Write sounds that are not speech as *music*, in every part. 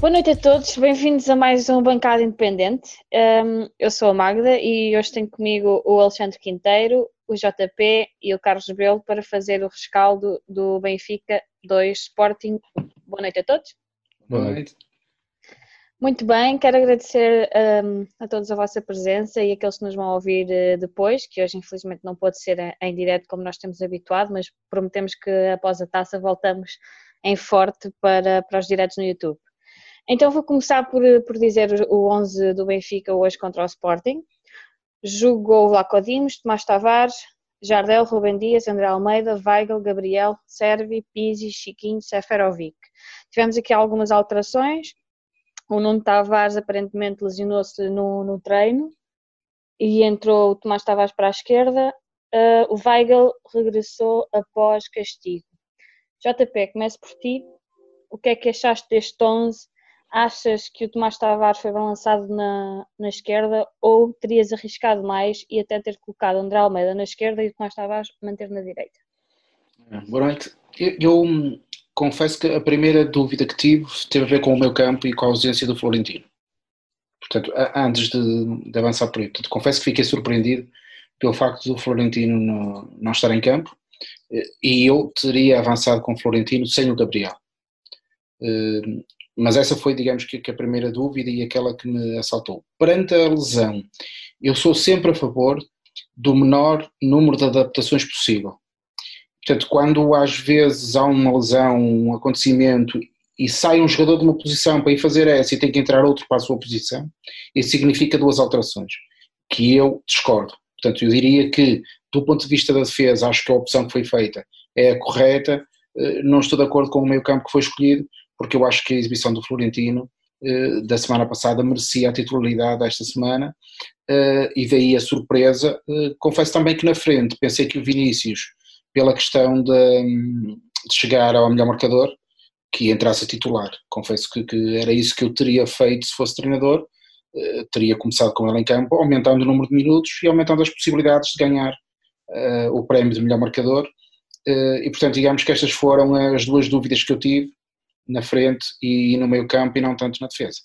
Boa noite a todos, bem-vindos a mais um Bancada Independente. Um, eu sou a Magda e hoje tenho comigo o Alexandre Quinteiro, o JP e o Carlos Belo para fazer o rescaldo do Benfica 2 Sporting. Boa noite a todos. Boa noite. Muito bem, quero agradecer um, a todos a vossa presença e aqueles que nos vão ouvir uh, depois, que hoje infelizmente não pode ser em, em direto como nós temos habituado, mas prometemos que após a taça voltamos em forte para, para os diretos no YouTube. Então vou começar por, por dizer o 11 do Benfica hoje contra o Sporting. Jogou Vlaco Dimos, Tomás Tavares, Jardel, Rubem Dias, André Almeida, Weigl, Gabriel, Servi, Pizzi, Chiquinho, Seferovic. Tivemos aqui algumas alterações. O Nuno Tavares aparentemente lesionou-se no, no, treino e entrou o Tomás Tavares para a esquerda. Uh, o Weigl regressou após castigo. JP, começo por ti. O que é que achaste deste 11 achas que o Tomás Tavares foi balançado na, na esquerda ou terias arriscado mais e até ter colocado André Almeida na esquerda e o Tomás Tavares manter na direita? Boa noite. Eu, eu, hum, confesso que a primeira dúvida que tive teve a ver com o meu campo e com a ausência do Florentino. Portanto, antes de, de avançar por aí, portanto, confesso que fiquei surpreendido pelo facto do Florentino não, estar em campo eh, e eu teria avançado com o Florentino sem o Gabriel. Mas essa foi, digamos, que, a primeira dúvida e aquela que me assaltou. Perante a lesão, eu sou sempre a favor do menor número de adaptações possível. Portanto, quando às vezes há uma lesão, um acontecimento e sai um jogador de uma posição para ir fazer essa e tem que entrar outro para a sua posição, isso significa duas alterações, que eu discordo. Portanto, eu diria que, do ponto de vista da defesa, acho que a opção que foi feita é a correta, eh, não estou de acordo com o meio campo que foi escolhido, porque eu acho que a exibição do Florentino eh, da semana passada merecia a titularidade desta semana eh, e daí a surpresa. Eh, confesso também que na frente pensei que o Vinícius, pela questão de, de chegar ao melhor marcador, que entrasse a titular. Confesso que, que, era isso que eu teria feito se fosse treinador. teria começado com ele em campo, aumentando o número de minutos e aumentando as possibilidades de ganhar o prémio de melhor marcador. e portanto, digamos que estas foram as duas dúvidas que eu tive na frente e no meio campo e não tanto na defesa.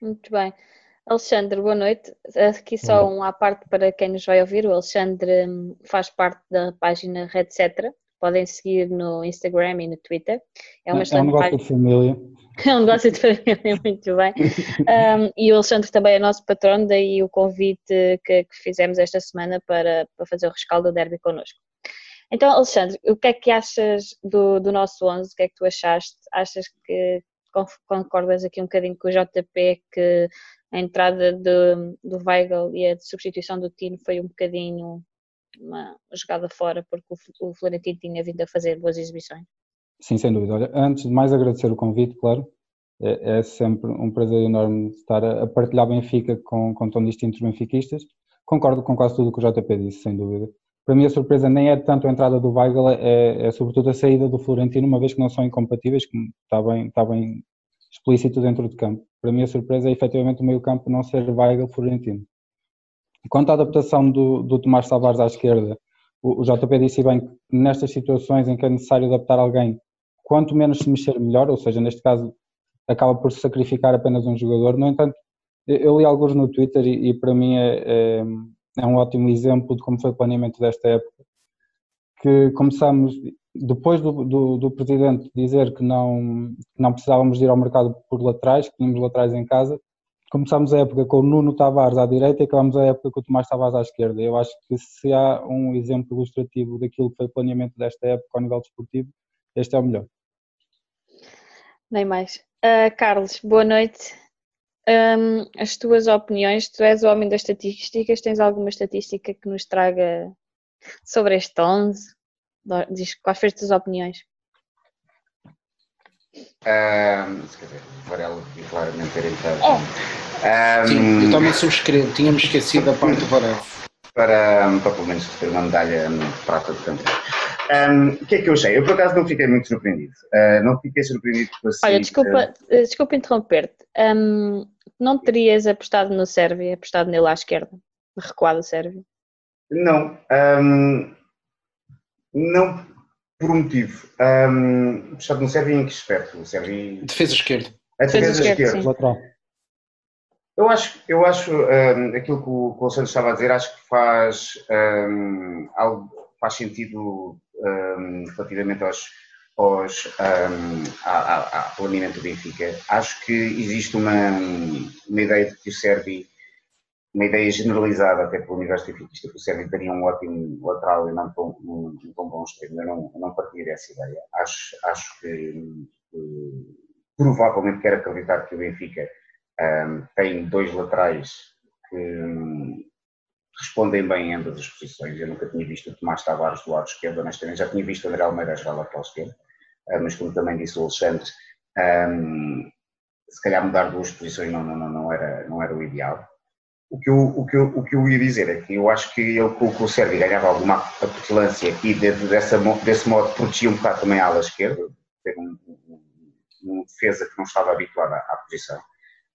Muito bem. Alexandre, boa noite. Aqui só um à parte para quem nos vai ouvir. O Alexandre hum, faz parte da página Redcetra. Podem seguir no Instagram e no Twitter. É, uma é um negócio página. de família. *laughs* É um negócio de família, muito bem. *laughs* Um, e o Alexandre também é nosso patrono, daí o convite que, que fizemos esta semana para, para fazer o rescaldo do derby connosco. Então, Alexandre, o que é que achas do, do nosso 11? O que é que tu achaste? Achas que concordas aqui um bocadinho com o JP que a entrada do, Weigl e a substituição do Tino foi um bocadinho uma jogada fora porque o, o Florentino tinha vindo a fazer boas exibições? Sim, sem dúvida. Olha, antes de mais agradecer o convite, claro. É, é sempre um prazer enorme estar a, a partilhar Benfica com, com tão distintos benfiquistas. Concordo com quase tudo o que o JP disse, sem dúvida para mim a surpresa nem é tanto a entrada do Weigl, é, é, sobretudo a saída do Florentino, uma vez que não são incompatíveis, como está bem, está bem explícito dentro de campo. Para mim a surpresa é efetivamente o meio campo não ser Weigl-Florentino. Quanto à adaptação do, do Tomás Tavares à esquerda, o, o JP disse bem que nestas situações em que é necessário adaptar alguém, quanto menos se mexer melhor, ou seja, neste caso acaba por sacrificar apenas um jogador. No entanto, eu li alguns no Twitter e, e para mim é, é é um ótimo exemplo de como foi o planeamento desta época, que começamos, depois do, do, do presidente dizer que não, não precisávamos ir ao mercado por laterais, que tínhamos laterais em casa, começámos a época com o Nuno Tavares à direita e acabamos a época com o Tomás Tavares à esquerda. Eu acho que se há um exemplo ilustrativo daquilo que foi o planeamento desta época ao nível desportivo, este é o melhor. Nem mais. Uh, Carlos, boa noite um, as tuas opiniões. Tu és o homem das estatísticas, tens alguma estatística que nos traga sobre este 11? Diz quais foram as tuas opiniões? Um, se calhar, Varela e claramente ter entrado. Oh. Um, Sim, eu também subscrevo, tínhamos esquecido a parte do Varela. Para, para pelo menos ter uma medalha de prata de campeão. Um, o que é que eu achei? Eu por acaso não fiquei muito surpreendido. Uh, não fiquei surpreendido com a Olha, desculpa, uh, desculpa interromper-te. Um, não terias apostado no Sérvia, apostado nele à esquerda, recuado Sérvia? Não. Um, não por um motivo. Um, apostado no Sérvia em que aspecto? O Sérvia... Defesa esquerda. A defesa esquerda. Lateral. Eu acho, eu acho um, aquilo que o, que o Alexandre estava a dizer, acho que faz, um, algo, faz sentido um, relativamente aos, aos, um, ao planeamento do Benfica. Acho que existe uma, uma ideia de que o Servi, uma ideia generalizada até pelo universo benfiquista, que o Servi daria um ótimo lateral e não tão, um, um tão bom extremo. Eu não, não partilho dessa ideia. Acho, acho que, que provavelmente quero acreditar que o Benfica um, tem dois laterais que respondem bem em ambas as posições. Eu nunca tinha visto o Tomás Tavares do lado esquerdo, honestamente. Já tinha visto o André Almeida jogar lateral esquerdo, uh, mas como também disse o Alexandre, um, se calhar mudar duas posições não, não, não, era, não era o ideal. O que, eu, o, que eu, o que eu ia dizer é que eu acho que ele com, o Sérgio ganhava alguma apetilância e dessa, desse modo protegia um bocado também a ala esquerda, ter um, um, um defesa que não estava habituada à, à posição.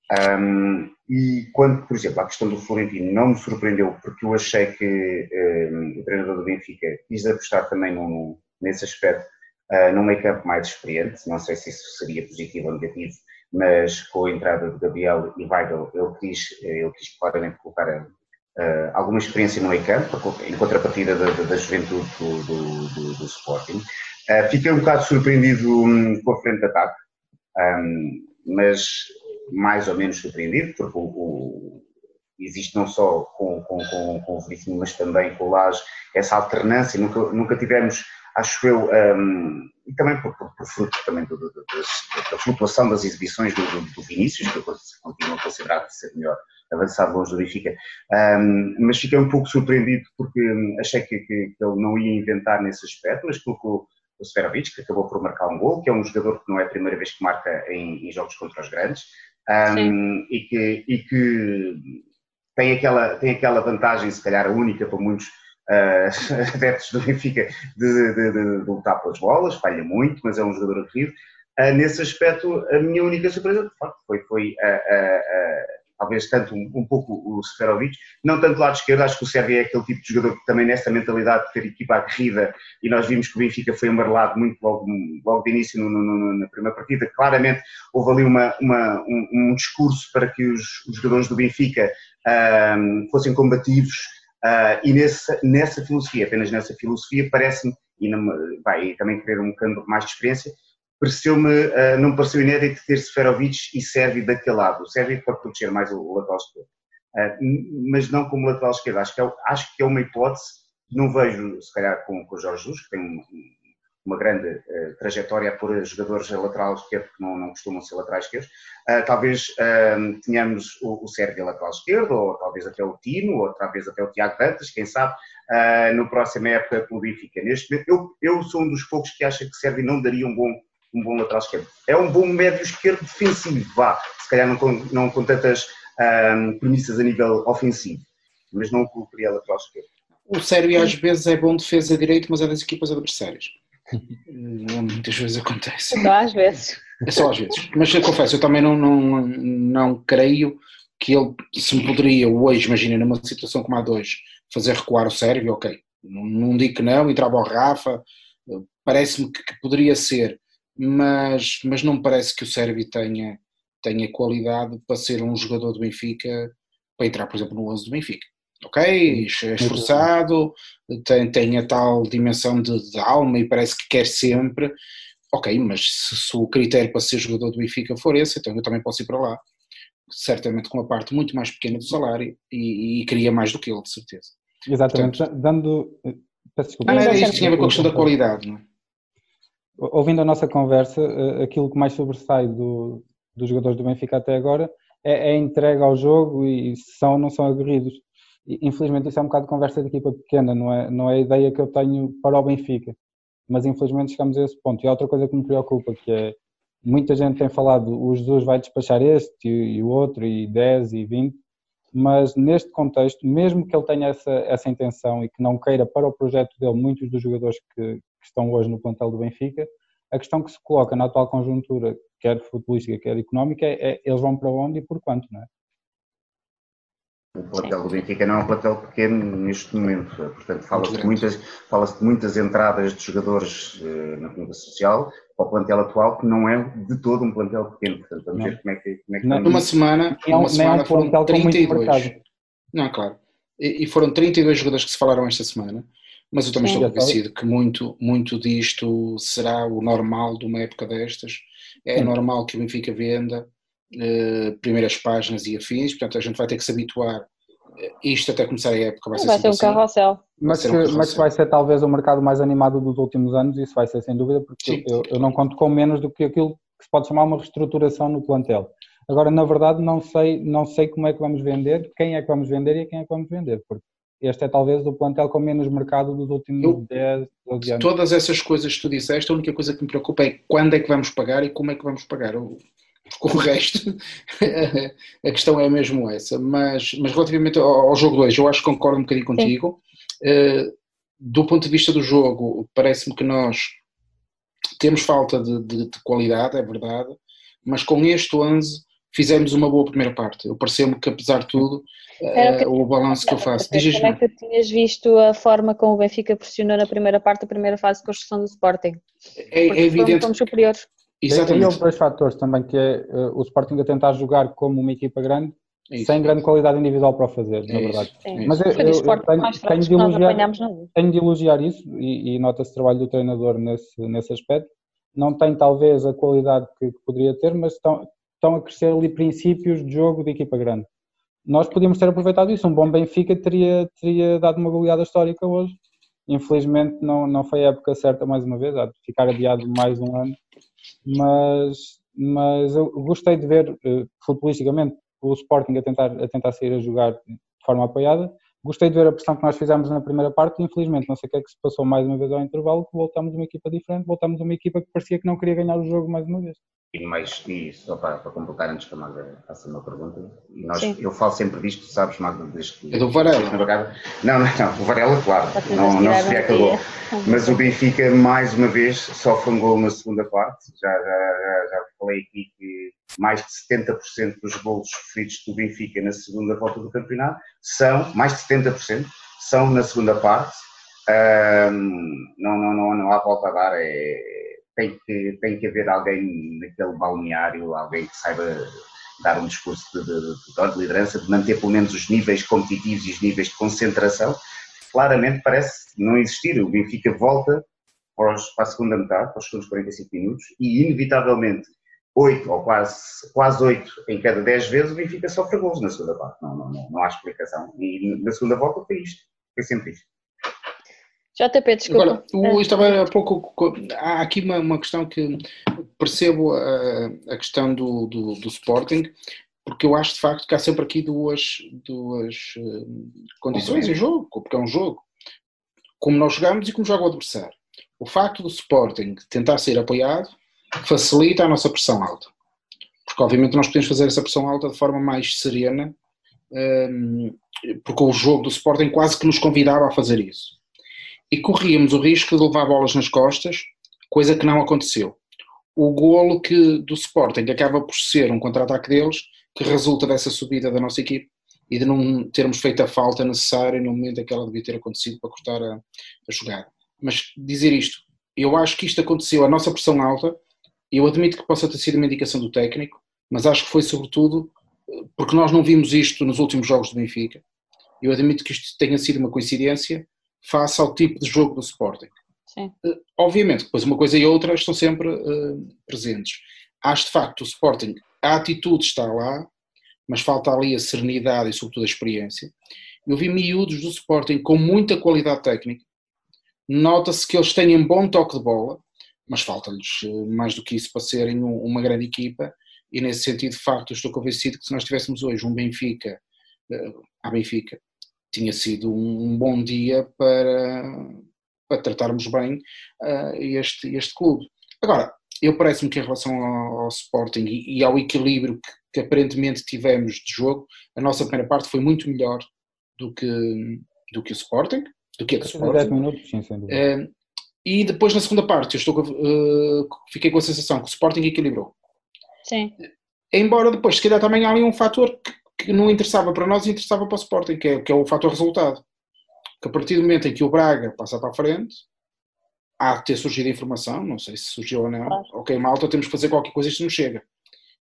Um, e quando, por exemplo, a questão do Florentino não me surpreendeu, porque eu achei que um, o treinador do Benfica quis apostar também no, nesse aspecto, uh, num meio campo mais experiente. Não sei se isso seria positivo ou negativo, mas com a entrada de Gabriel e Weigl, ele quis, ele quis claramente colocar uh, alguma experiência no meio campo, em contrapartida da, da, da juventude do, do, do, do Sporting. Uh, fiquei um bocado surpreendido um, com a frente de ataque, mas mais ou menos surpreendido, porque o, o, existe não só com, com, com, com o Veríssimo, mas também com o Lage, essa alternância, nunca, nunca tivemos, acho eu, um, e também por, por, por fruto também do, do, do, da flutuação das exibições do, do, Vinícius, que eu continuo a considerar ser melhor avançado longe do Benfica, um, mas fiquei um pouco surpreendido porque achei que, que, que, ele não ia inventar nesse aspecto, mas colocou o Severovic, que acabou por marcar um gol, que é um jogador que não é a primeira vez que marca em, em jogos contra os grandes, um, e, que, e que tem aquela, tem aquela vantagem, se calhar a única para muitos uh, *laughs* adeptos do Benfica, de, de, de, de, lutar pelas bolas, falha muito, mas é um jogador aguerrido. Uh, nesse aspecto, a minha única surpresa, foi, foi uh, talvez tanto um, um, pouco o Seferovic, não tanto do lado esquerdo, acho que o Sérgio é aquele tipo de jogador que também nessa mentalidade de ter equipa aguerrida, e nós vimos que o Benfica foi amarelado muito logo, logo de início no, no, na primeira partida, claramente houve ali uma, uma um, um, discurso para que os, os jogadores do Benfica um, fossem combativos, uh, e nessa, nessa filosofia, apenas nessa filosofia, parece-me, e vai também querer um bocado mais de experiência, pareceu-me, uh, não pareceu inédito ter Seferovic e Sérvio daquele lado. O Sérvio pode proteger mais o, lateral esquerdo, uh, mas não como lateral esquerdo. Acho que, é, acho que é uma hipótese não vejo, se calhar, com, com o Jorge Jesus, que tem uma grande uh, trajetória por jogadores a lateral esquerdo que não, não costumam ser laterais esquerdos. talvez tenhamos o, o Sérvio a lateral esquerdo, ou talvez até o Tino, ou talvez até o Tiago Dantas, quem sabe, no próximo época pelo Benfica. Neste momento, eu, eu sou um dos poucos que acha que Sérvio não daria um bom um bom lateral esquerdo. É um bom médio esquerdo defensivo, vá. Se calhar não com, não com tantas um, premissas a nível ofensivo, mas não o colocaria lateral esquerdo. O Sérvio às vezes é bom defesa direito, mas é das equipas adversárias. Muitas vezes acontece. Só às vezes. É só às vezes. Mas eu confesso, eu também não, não, não creio que ele se me poderia hoje, imagina, numa situação como a dois, fazer recuar o Sérvio, ok. Não, não digo que não, entrava o Rafa, parece-me que, que, poderia ser mas, mas não me parece que o Sérvio tenha, tenha qualidade para ser um jogador do Benfica, para entrar, por exemplo, no 11 do Benfica. Ok, é esforçado, tem, tem a tal dimensão de, de, alma e parece que quer sempre. Ok, mas se, se, o critério para ser jogador do Benfica for esse, então eu também posso ir para lá. Certamente com uma parte muito mais pequena do salário e, e queria mais do que ele, de certeza. Exatamente, Portanto, dando. Peço desculpa. Não, era isto, tinha a ver com a questão da qualidade, não é? Ouvindo a nossa conversa, eh, aquilo que mais sobressai do, dos jogadores do Benfica até agora é, é a entrega ao jogo e são ou não são aguerridos. Infelizmente isso é um bocado de conversa de equipa pequena, não é, não é a ideia que eu tenho para o Benfica. Mas infelizmente chegamos a esse ponto. E há outra coisa que me preocupa, que é, muita gente tem falado, o Jesus vai despachar este e, o outro, e 10 e 20, mas neste contexto, mesmo que ele tenha essa, essa intenção e que não queira para o projeto dele muitos dos jogadores que, que estão hoje no plantel do Benfica, a questão que se coloca na atual conjuntura, quer futebolística, quer económica, é, é eles vão para onde e por quanto, não é? O plantel do Benfica não é um plantel pequeno neste momento, portanto fala-se de, muitas, fala de muitas entradas de jogadores uh, na comunidade social para o plantel atual que não é de todo um plantel pequeno, portanto vamos não. ver como é que, como é que não, Numa semana, não, uma semana é um foram 32. Não, claro. E, e, foram 32 jogadores que se falaram esta semana, mas eu também Sim, estou convencido que muito, muito disto será o normal de uma época destas. É Sim. normal que o Benfica venda, uh, primeiras páginas e afins, portanto a gente vai ter que se habituar. Uh, isto até começar a época vai ser, vai ser um assim. carrossel. Mas, que, um mas vai ser talvez o mercado mais animado dos últimos anos, isso vai ser sem dúvida, porque eu, eu, não conto com menos do que aquilo que se pode chamar uma reestruturação no plantel. Agora, na verdade, não sei, não sei como é que vamos vender, quem é que vamos vender e a quem é que vamos vender, porque este é talvez o plantel com menos mercado dos últimos eu, 10, 12 anos. Todas essas coisas que tu disseste, a única coisa que me preocupa é quando é que vamos pagar e como é que vamos pagar. Com o resto, *laughs* a questão é mesmo essa. Mas, mas relativamente ao, ao jogo 2, eu acho que concordo um bocadinho contigo. Uh, do ponto de vista do jogo, parece-me que nós temos falta de, de, de, qualidade, é verdade, mas com este 11 fizemos uma boa primeira parte. Eu pareceu-me que, apesar de tudo, uh, o balanço que eu faço. Diz como é que tinhas visto a forma como o Benfica pressionou na primeira parte, a primeira fase de construção do Sporting? É, é evidente. Somos superiores. Exatamente. E houve dois fatores também, que é uh, o Sporting a tentar jogar como uma equipa grande, isso. sem grande qualidade individual para o fazer, na verdade. Sim. Mas eu, eu, eu tenho, tenho, de elogiar, tenho de elogiar isso, e, e nota-se o trabalho do treinador nesse, nesse aspecto. Não tem talvez a qualidade que, que poderia ter, mas estão, estão a crescer ali princípios de jogo de equipa grande. Nós podíamos ter aproveitado isso. Um bom Benfica teria, teria dado uma goleada histórica hoje. Infelizmente não, não foi a época certa mais uma vez, há de ficar adiado mais um ano. Mas, mas eu gostei de ver uh, futbolisticamente o Sporting a tentar, a tentar sair a jogar de forma apoiada. Gostei de ver a pressão que nós fizemos na primeira parte infelizmente não sei o que é que se passou mais uma vez ao intervalo, que voltamos uma equipa diferente, voltamos uma equipa que parecia que não queria ganhar o jogo mais uma vez. E, mais, e só para, para completar, antes que a Magda faça uma pergunta, e nós, eu falo sempre disto, sabes, Magda, desde que. É do Varela. Não, não, não, o Varela, claro, não, não se acabou. Mas o Benfica, mais uma vez, sofre um gol na segunda parte. Já, já, já, já falei aqui que mais de 70% dos golos sofridos do Benfica na segunda volta do campeonato são, mais de 70%, são na segunda parte. Um, não, não, não, não há volta a dar, é tem que, tem que haver alguém naquele balneário, alguém que saiba dar um discurso de, de, de, liderança, de manter pelo menos os níveis competitivos e os níveis de concentração. Claramente parece não existir. O Benfica volta para, os, para a segunda metade, para os segundos 45 minutos, e inevitavelmente 8 ou quase, quase 8 em cada 10 vezes o Benfica sofre gols na segunda parte. Não, não, não, não há explicação. E na segunda volta foi isto. Foi sempre isto. JP, desculpa. Agora, o, estava há pouco. Há aqui uma, uma questão que percebo a, a questão do, do, do, Sporting, porque eu acho de facto que há sempre aqui duas, duas uh, condições em jogo, porque é um jogo. Como nós jogamos e como joga o adversário. O facto do Sporting tentar ser apoiado facilita a nossa pressão alta. Porque obviamente nós podemos fazer essa pressão alta de forma mais serena, um, eh, porque o jogo do Sporting quase que nos convidava a fazer isso e corríamos o risco de levar bolas nas costas, coisa que não aconteceu. O golo que, do Sporting acaba por ser um contra-ataque deles, que resulta dessa subida da nossa equipe e de não termos feito a falta necessária no momento em que ela devia ter acontecido para cortar a, a jogada. Mas dizer isto, eu acho que isto aconteceu, a nossa pressão alta, eu admito que possa ter sido uma indicação do técnico, mas acho que foi sobretudo porque nós não vimos isto nos últimos jogos do Benfica. Eu admito que isto tenha sido uma coincidência, face ao tipo de jogo do Sporting. Sim. Uh, obviamente, depois uma coisa e outra estão sempre uh, presentes. Acho de facto o Sporting, a atitude está lá, mas falta ali a serenidade e sobretudo a experiência. Eu vi miúdos do Sporting com muita qualidade técnica, nota-se que eles têm um bom toque de bola, mas falta-lhes uh, mais do que isso para serem um, uma grande equipa, e nesse sentido, de facto, estou convencido que se nós tivéssemos hoje um Benfica, uh, a Benfica, tinha sido um, bom dia para, para tratarmos bem uh, este, este clube. Agora, eu parece-me que em relação ao, ao Sporting e, e, ao equilíbrio que, que, aparentemente tivemos de jogo, a nossa primeira parte foi muito melhor do que, do que o Sporting, do que a do Sporting. Minutos, sim, uh, e depois na segunda parte, eu estou, uh, fiquei com a sensação que o Sporting equilibrou. Sim. Embora depois, se calhar também há ali um fator que que não interessava para nós e interessava para o Sporting, que é, que é o fator resultado. Que a partir do momento em que o Braga passa para a frente, há de ter surgido informação, não sei se surgiu ou não, claro. ok, malta, temos que fazer qualquer coisa, isto não chega.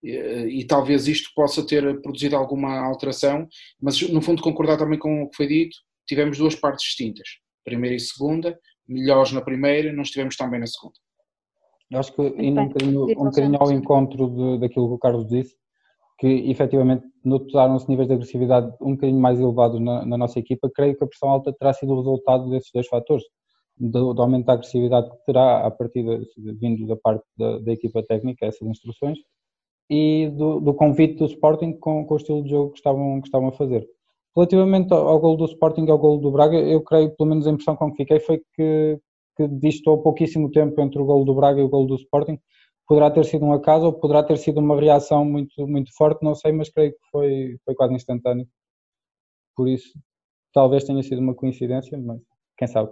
E, e, talvez isto possa ter produzido alguma alteração, mas no fundo concordar também com o que foi dito, tivemos duas partes distintas, primeira e segunda, melhores na primeira, não estivemos tão bem na segunda. Eu acho que indo um bocadinho, um bocadinho ao encontro de, daquilo que o Carlos disse, que efetivamente notaram-se níveis de agressividade um bocadinho mais elevados na, na, nossa equipa, creio que a pressão alta terá sido o resultado desses dois fatores, do, do aumento da agressividade que terá a partir de, vindo da parte da, da, equipa técnica, essas instruções, e do, do convite do Sporting com, com, o estilo de jogo que estavam, que estavam a fazer. Relativamente ao, ao gol do Sporting e ao gol do Braga, eu creio, pelo menos a impressão com que fiquei, foi que, que distou pouquíssimo tempo entre o gol do Braga e o gol do Sporting. Poderá ter sido um acaso ou poderá ter sido uma reação muito, muito forte, não sei, mas creio que foi, foi quase instantâneo. Por isso, talvez tenha sido uma coincidência, mas quem sabe.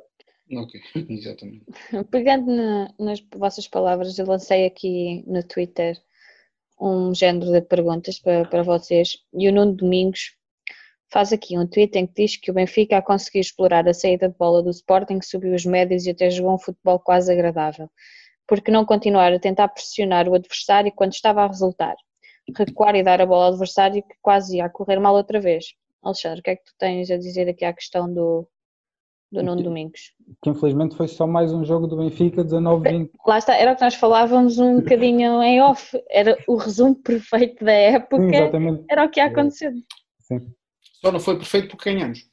Ok, *laughs* exatamente. Pegando na, nas vossas palavras, eu lancei aqui no Twitter um género de perguntas para, para vocês e o Nuno Domingos faz aqui um tweet em que diz que o Benfica a conseguir explorar a saída de bola do Sporting subiu os médios e até jogou um futebol quase agradável. Por que não continuar a tentar pressionar o adversário quando estava a resultar? Recuar e dar a bola ao adversário que quase ia a correr mal outra vez. Alexandre, o que é que tu tens a dizer aqui à questão do, do Nuno Domingos. Que infelizmente foi só mais um jogo do Benfica 19-20. Lá está, era o que nós falávamos um bocadinho *laughs* em off, era o resumo perfeito da época, Sim, era o que ia acontecer. Sim. Só não foi perfeito porque ganhamos.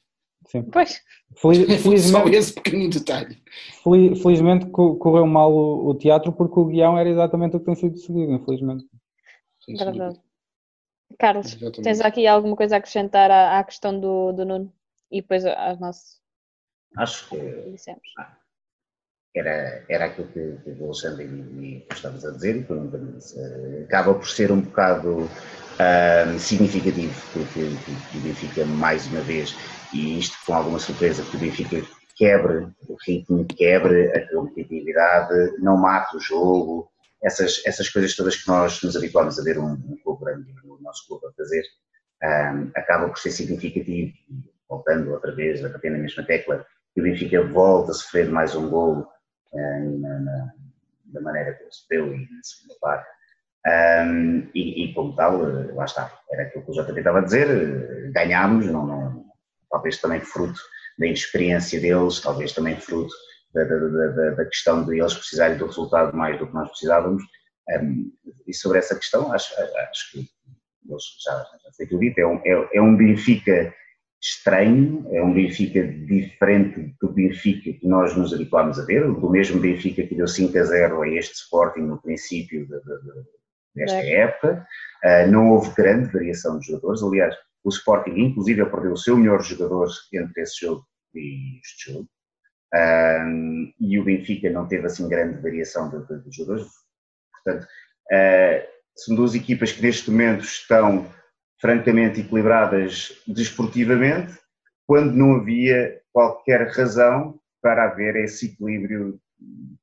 Sim. Pois. Feliz, *laughs* felizmente, só esse pequenino detalhe. Felizmente correu mal o, o, teatro porque o guião era exatamente o que tem sido seguido, infelizmente. Sim, Verdade. Carlos, exatamente. tens aqui alguma coisa a acrescentar à, à questão do, do Nuno? E depois às nossas Acho que ah, era, era aquilo que, que o Alexandre e, e estavas a dizer, e uh, acaba por ser um bocado uh, significativo que, que, que o Benfica, mais uma vez, e isto com alguma surpresa, que o Benfica quebre o ritmo, quebre a competitividade, não mate o jogo, essas, essas coisas todas que nós nos habituámos a ver um, um clube grande, o nosso clube a fazer, um, acaba por ser significativo, voltando outra vez a bater na mesma tecla, que o Benfica volta a sofrer mais um golo eh, na, na, da maneira que ele sofreu e na segunda parte. Um, e, e, como tal, lá está, era aquilo que o JP estava a dizer, ganhámos, não, não, talvez também fruto da inexperiência deles, talvez também fruto da, da, da, da, questão de eles precisarem do resultado mais do que nós precisávamos. Um, e sobre essa questão, acho, acho que já, já foi tudo dito, é um, é, é um Benfica estranho, é um Benfica diferente do Benfica que nós nos habituámos a ver, do mesmo Benfica que deu 5 a 0 a este Sporting no princípio de, de, de, desta é. época. Uh, não houve grande variação de jogadores, aliás, o Sporting inclusive perdeu o seu melhor jogador entre esse jogo e este jogo. Uh, e o Benfica não teve assim grande variação de, de jogadores. Portanto, uh, são duas equipas que neste momento estão francamente equilibradas desportivamente, quando não havia qualquer razão para haver esse equilíbrio de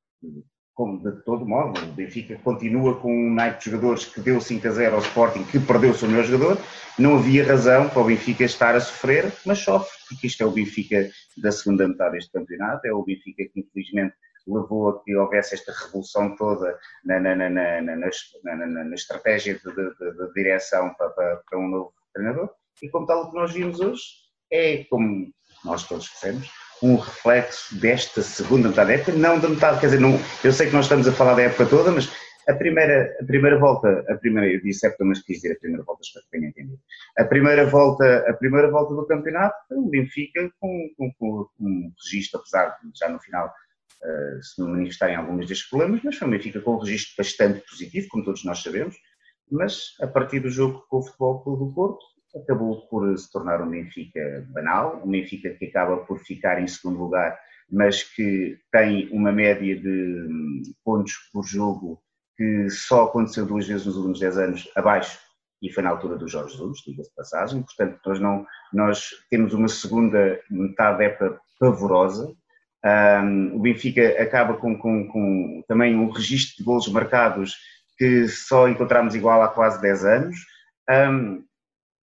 todo modo, o Benfica continua com um naipe de jogadores que deu 5 a 0 ao Sporting, que perdeu o seu melhor jogador, não havia razão para o Benfica estar a sofrer, mas sofre, porque isto é o Benfica da segunda metade deste campeonato, é o Benfica que infelizmente levou a que houvesse esta revolução toda na, na, na, na estratégia de, de, de direção para, para, para, um novo treinador. E como tal, o que nós vimos hoje é, como nós todos conhecemos, um reflexo desta segunda metade da época, não da metade, quer dizer, não, eu sei que nós estamos a falar da época toda, mas a primeira, a primeira volta, a primeira, eu disse época, mas quis dizer a primeira volta, espero que tenha entendido. A primeira volta, a primeira volta do campeonato, o Benfica com, com, com um registro, apesar de já no final uh, se manifestarem alguns destes problemas, mas foi um Benfica com um registro bastante positivo, como todos nós sabemos, mas a partir do jogo com o Futebol Clube do Porto, acabou por se tornar um Benfica banal, um Benfica que acaba por ficar em segundo lugar, mas que tem uma média de hum, pontos por jogo que só aconteceu duas vezes nos últimos 10 anos abaixo e foi na altura do Jorge Jesus, diga-se de passagem, portanto nós, não, nós temos uma segunda metade da época pavorosa, um, o Benfica acaba com, com, com, também um registro de golos marcados que só encontramos igual há quase 10 anos. Um,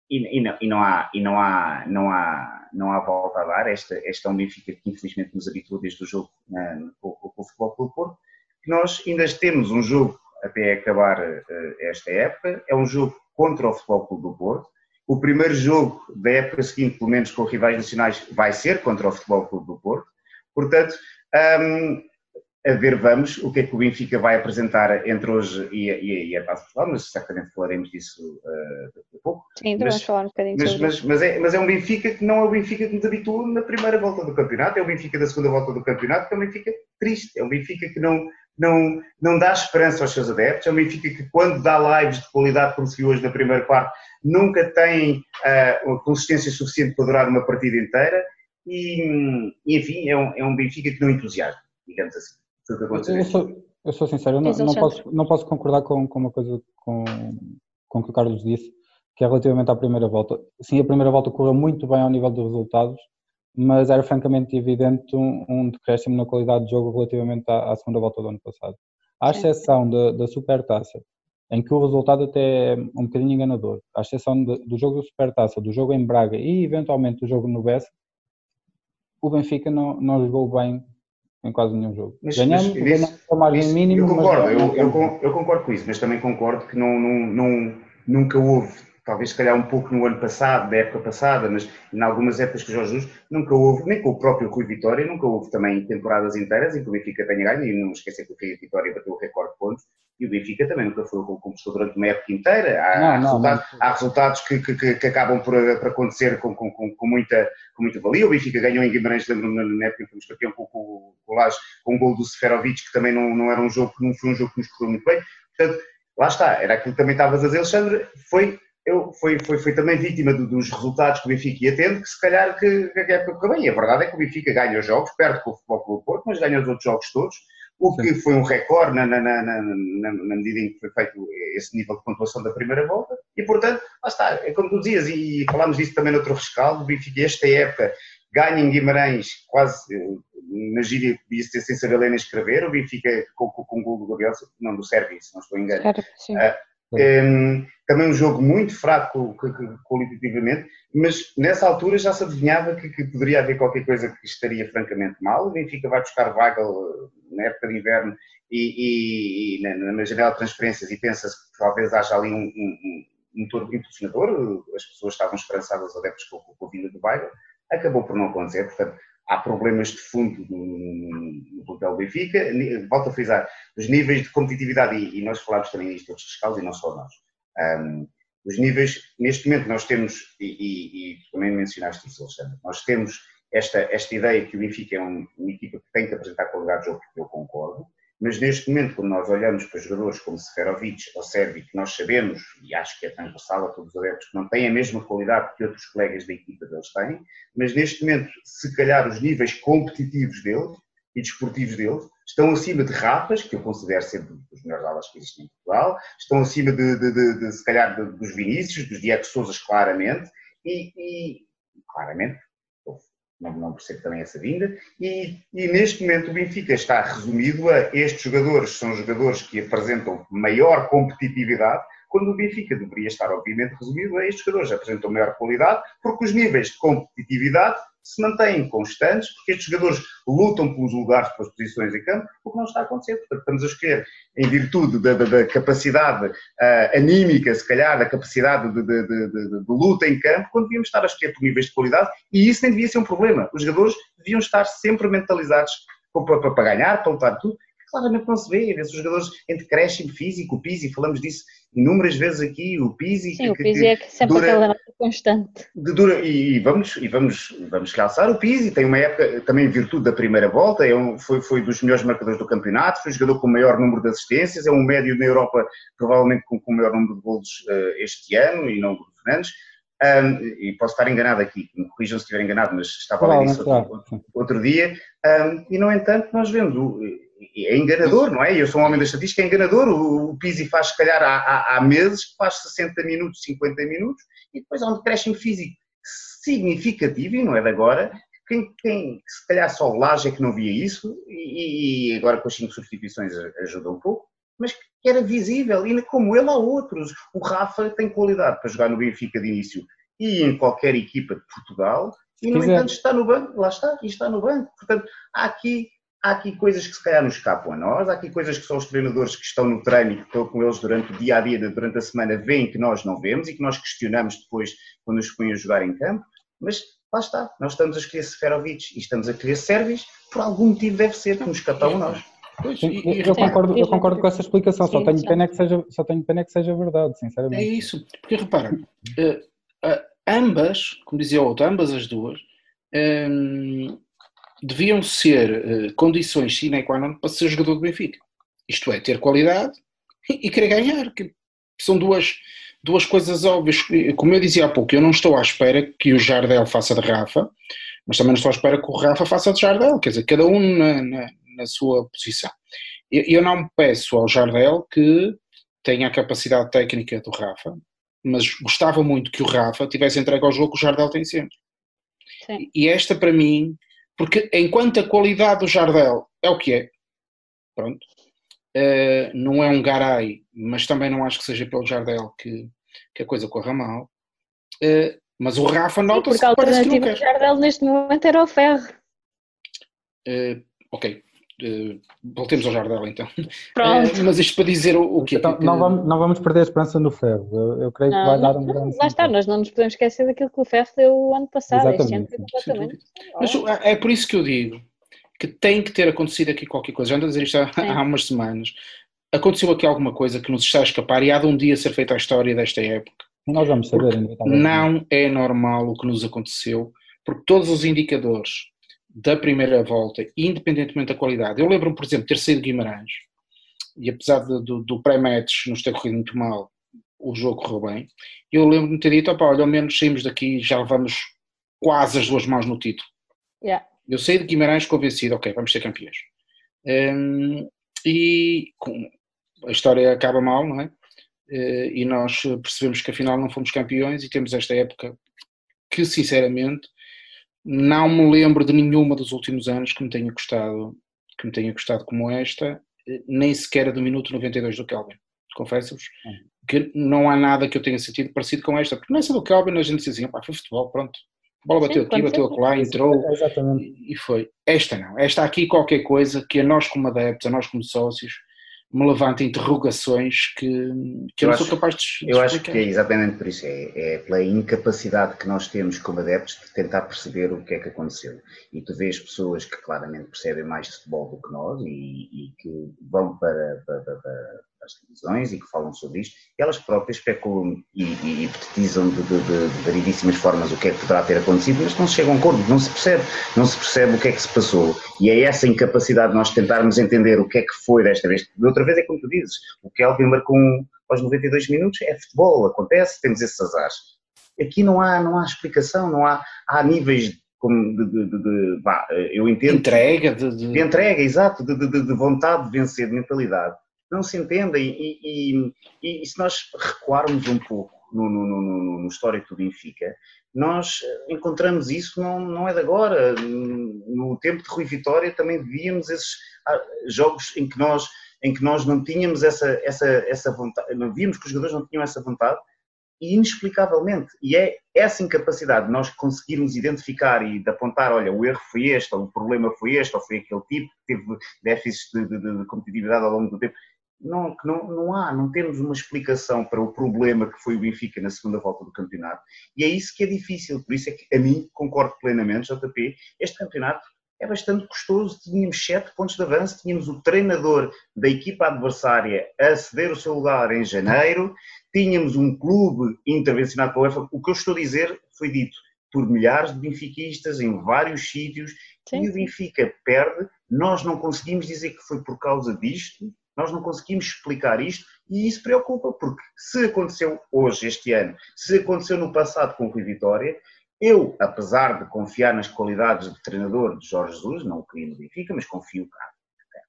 e, não, há, e não, há, não, há, não há volta a dar. Esta, esta é um Benfica que infelizmente nos habituou desde o jogo né, com, com, o Futebol Clube Porto, que nós ainda temos um jogo até acabar uh, esta época, é um jogo contra o Futebol Clube do Porto. O primeiro jogo da época seguinte, pelo menos com rivais nacionais, vai ser contra o Futebol Clube do Porto. Portanto, um, a ver, vamos, o que é que o Benfica vai apresentar entre hoje e, e, e a Taça Portugal, mas certamente falaremos disso uh, daqui a pouco. Sim, vamos falar um bocadinho mas, mas, mas, é, mas é um Benfica que não é o Benfica que nos habituou na primeira volta do campeonato, é o Benfica da segunda volta do campeonato, que é um Benfica triste, é um Benfica que não, não, não dá esperança aos seus adeptos, é um Benfica que quando dá lives de qualidade, como se viu hoje na primeira parte, nunca tem uh, consistência suficiente para durar uma partida inteira e, enfim, é um, é um Benfica que não entusiasma, digamos assim. Eu sou, eu sou sincero, eu não, não, posso, não posso concordar com, com uma coisa com, com o que o Carlos disse, que é relativamente à primeira volta. Sim, a primeira volta correu muito bem ao nível dos resultados, mas era francamente evidente um, um decréscimo na qualidade de jogo relativamente à, à segunda volta do ano passado. À exceção da, da Supertaça, em que o resultado até é um bocadinho enganador, à exceção de, do jogo da Supertaça, do jogo em Braga e eventualmente do jogo no Bessa, o Benfica não, não jogou bem em quase nenhum jogo. Mas, ganhamos, mas, ganhamos a margem mínima. Eu concordo, eu, eu, eu, concordo com isso, mas também concordo que não, não, não, nunca houve talvez se calhar um pouco no ano passado, da época passada, mas em algumas épocas que o Jorge Jesus nunca houve, nem com o próprio Rui Vitória, nunca houve também temporadas inteiras em que o Benfica tenha ganho, e não esquecer que o Rui Vitória bateu o recorde de pontos, e o Benfica também nunca foi o competidor durante uma época inteira. Há, não, há, não, resultados, não. há resultados, que, que, que, acabam por, por acontecer com, com, com, muita, com muita valia. O Benfica ganhou em Guimarães, lembro-me na época que fomos campeão com, com, com, com um gol do Seferovic, que também não, não era um jogo, não foi um jogo que nos correu muito bem. Portanto, lá está, era aquilo que também estavas a dizer, Alexandre, foi eu, foi, foi, foi também vítima do, dos resultados que o Benfica ia tendo, que se calhar que, que a época bem. E a verdade é que o Benfica ganha os jogos, perde com o Futebol Clube Porto, mas ganha os outros jogos todos, o que foi um recorde na, na, na, na, medida em que foi feito esse nível de pontuação da primeira volta. E, portanto, lá está, é como tu dizias, e falámos disso também no outro rescaldo, o Benfica esta época ganha em Guimarães quase na gíria podia ser sem saber ler nem escrever, o Benfica com, com, com o gol do Gabriel, não do Sérvio, se não estou engano. Um, também um jogo muito fraco qualitativamente, mas nessa altura já se adivinhava que, que, poderia haver qualquer coisa que estaria francamente mal. O Benfica vai buscar vaga na época de inverno e, e, e na, na, janela de transferências e pensa-se que talvez haja ali um, um, um motor impulsionador. As pessoas estavam esperançadas adeptos com, com a vinda do Weigl. Acabou por não acontecer, portanto, há problemas de fundo no, papel do Benfica. Volto a frisar, os níveis de competitividade, e, e nós falámos também isto outros fiscais e não só nós. Um, os níveis, neste momento nós temos, e, e, e também mencionaste isso, Alexandre, nós temos esta, esta ideia que o Benfica é um, uma equipa que tem que apresentar qualidade de jogo, eu concordo, mas neste momento, quando nós olhamos para jogadores como Seferovic ou Servi, que nós sabemos, e acho que é transversal a todos os adeptos, que não têm a mesma qualidade que outros colegas da equipa deles têm, mas neste momento, se calhar os níveis competitivos deles e desportivos deles estão acima de Rapas, que eu considero ser dos melhores alas que existem em Portugal, estão acima de, de, de, de se calhar, dos Vinícius, dos Diego Souzas, claramente, e, e claramente não, não percebo também essa vinda, e, e, neste momento o Benfica está resumido a estes jogadores, são jogadores que apresentam maior competitividade, quando o Benfica deveria estar, obviamente, resumido a estes jogadores, apresentam maior qualidade, porque os níveis de competitividade se mantêm constantes, porque estes jogadores lutam pelos lugares, pelas posições em campo, o que não está a acontecer. Portanto, estamos a escolher, em virtude da, da, da capacidade uh, anímica, se calhar, da capacidade de, de, de, de, luta em campo, quando devíamos estar a escolher por níveis de qualidade, e isso nem devia ser um problema. Os jogadores deviam estar sempre mentalizados para, para, para ganhar, para lutar tudo, claramente não se vê. Às vezes os jogadores entre crescimento físico, o Pizzi, falamos disso inúmeras vezes aqui, o Pizzi. Sim, que, o Pizzi que, é que sempre dura, aquela constante. Dura, e, vamos, e vamos, vamos realçar o Pizzi, tem uma época, também em virtude da primeira volta, é um, foi, foi dos melhores marcadores do campeonato, foi o jogador com o maior número de assistências, é um médio na Europa, provavelmente com, com o maior número de golos uh, este ano, e não do Fernandes. Um, e posso estar enganado aqui, me corrijam se estiver enganado, mas estava a ler isso outro, outro, dia, um, e no entanto nós vemos, o, é enganador, não é? Eu sou um homem da estatística, é enganador, o, o Pizzi faz se calhar há, há, há, meses que faz 60 minutos, 50 minutos, e depois há um decréscimo físico significativo, e não é de agora, quem, quem se calhar só o Laje é que não via isso, e, e agora com as 5 substituições ajuda um pouco, mas que era visível, e como ele há outros. O Rafa tem qualidade para jogar no Benfica de início e em qualquer equipa de Portugal, e no entanto está no banco, lá está, e está no banco. Portanto, há aqui, há aqui coisas que se calhar nos escapam a nós, há aqui coisas que são os treinadores que estão no treino e que estão com eles durante o dia a dia, durante a semana, veem que nós não vemos e que nós questionamos depois quando os põem a jogar em campo, mas lá está, nós estamos a escolher Seferovic e estamos a escolher Sérvis, por algum motivo deve ser que nos escapam a nós. Pois, Sim, e, eu, concordo, eu concordo com essa explicação, só tenho, pena que seja, só tenho pena que seja verdade, sinceramente. É isso, porque repara, uh, ambas, como dizia o outro, ambas as duas, um, deviam ser uh, condições sine qua non para ser jogador do Benfica. Isto é, ter qualidade e, e querer ganhar, que são duas, duas coisas óbvias. Como eu dizia há pouco, eu não estou à espera que o Jardel faça de Rafa, mas também não estou à espera que o Rafa faça de Jardel, quer dizer, cada um na, na na sua posição. Eu, eu não me peço ao Jardel que tenha a capacidade técnica do Rafa, mas gostava muito que o Rafa tivesse entregue ao jogo que o Jardel tem sempre. Sim. E esta para mim, porque enquanto a qualidade do Jardel é o que é, pronto, uh, não é um garai, mas também não acho que seja pelo Jardel que, que a coisa corra mal. Uh, mas o Rafa nota-se que a alternativa do Jardel neste momento era o Ferro. Uh, ok, Uh, voltemos ao Jardel então. Uh, mas isto para dizer o, o quê? Então, não, vamos, não vamos perder a esperança no Ferro. Eu, eu creio não, que vai dar um grande. Lá está, nós não nos podemos esquecer daquilo que o Ferro deu o ano passado. Exatamente. Este ano completamente. Mas é por isso que eu digo que tem que ter acontecido aqui qualquer coisa. Já ando a dizer isto há, há umas semanas. Aconteceu aqui alguma coisa que nos está a escapar e há de um dia ser feita a história desta época. Nós vamos saber. Não é normal o que nos aconteceu, porque todos os indicadores da primeira volta, independentemente da qualidade. Eu lembro-me, por exemplo, ter saído Guimarães e apesar de, do, do pré-match nos ter corrido muito mal, o jogo correu bem. Eu lembro-me de ter dito: olha, ao menos saímos daqui já levamos quase as duas mãos no título. Yeah. Eu saí de Guimarães convencido: ok, vamos ser campeões. Um, e com, a história acaba mal, não é? Uh, e nós percebemos que afinal não fomos campeões e temos esta época que, sinceramente, não me lembro de nenhuma dos últimos anos que me tenha gostado, que me tenha gostado como esta, nem sequer do minuto 92 do Kelvin. Confesso-vos que não há nada que eu tenha sentido parecido com esta, porque nessa do Kelvin a gente dizia assim, pá, foi futebol, pronto. A bola bateu Sim, aqui, bateu lá, entrou e foi. Esta não. Esta aqui qualquer coisa que a nós como adeptos, a nós como sócios, me levanta interrogações que, que eu, eu não acho, sou capaz de, de Eu acho que é exatamente por isso, é, é, pela incapacidade que nós temos como adeptos de tentar perceber o que é que aconteceu. E tu vês pessoas que claramente percebem mais de futebol do que nós e, e que vão para, para, para, às televisões e que falam sobre isto, elas próprias especulam e, e, e de, de, de, de, variedíssimas formas o que é que poderá ter acontecido, mas não se chega a um acordo, não se percebe, não se percebe o que é que se passou. E é essa incapacidade de nós tentarmos entender o que é que foi desta vez. De outra vez é como tu dizes, o Kelvin marcou aos 92 minutos, é futebol, acontece, temos esses azares. Aqui não há, não há explicação, não há, há níveis como de, de, de, de eu entendo. Entrega, de, entrega, exato, de, vontade de vencer, de mentalidade não se entendem. E, e, e, se nós recuarmos um pouco no, no, no, no, histórico do Benfica, nós encontramos isso, não, não é de agora. No tempo de Rui Vitória também víamos esses ah, jogos em que nós, em que nós não tínhamos essa, essa, essa vontade, não víamos que os jogadores não tinham essa vontade e inexplicavelmente. E é essa incapacidade de nós conseguirmos identificar e de apontar, olha, o erro foi este, ou o problema foi este, ou foi aquele tipo teve déficit de, de, de competitividade ao longo do tempo não, não, não há, não temos uma explicação para o problema que foi o Benfica na segunda volta do campeonato e é isso que é difícil, por isso é que a mim, concordo plenamente, JP, este campeonato é bastante custoso, tínhamos sete pontos de avanço, tínhamos o treinador da equipa adversária a ceder o seu lugar em janeiro, tínhamos um clube intervencionado pela UEFA, o que eu estou a dizer foi dito por milhares de benfiquistas em vários sítios Sim. e o Benfica perde, nós não conseguimos dizer que foi por causa disto, nós não conseguimos explicar isto e isso preocupa, porque se aconteceu hoje, este ano, se aconteceu no passado com o Rui Vitória, eu, apesar de confiar nas qualidades de treinador de Jorge Jesus, não o queria no mas confio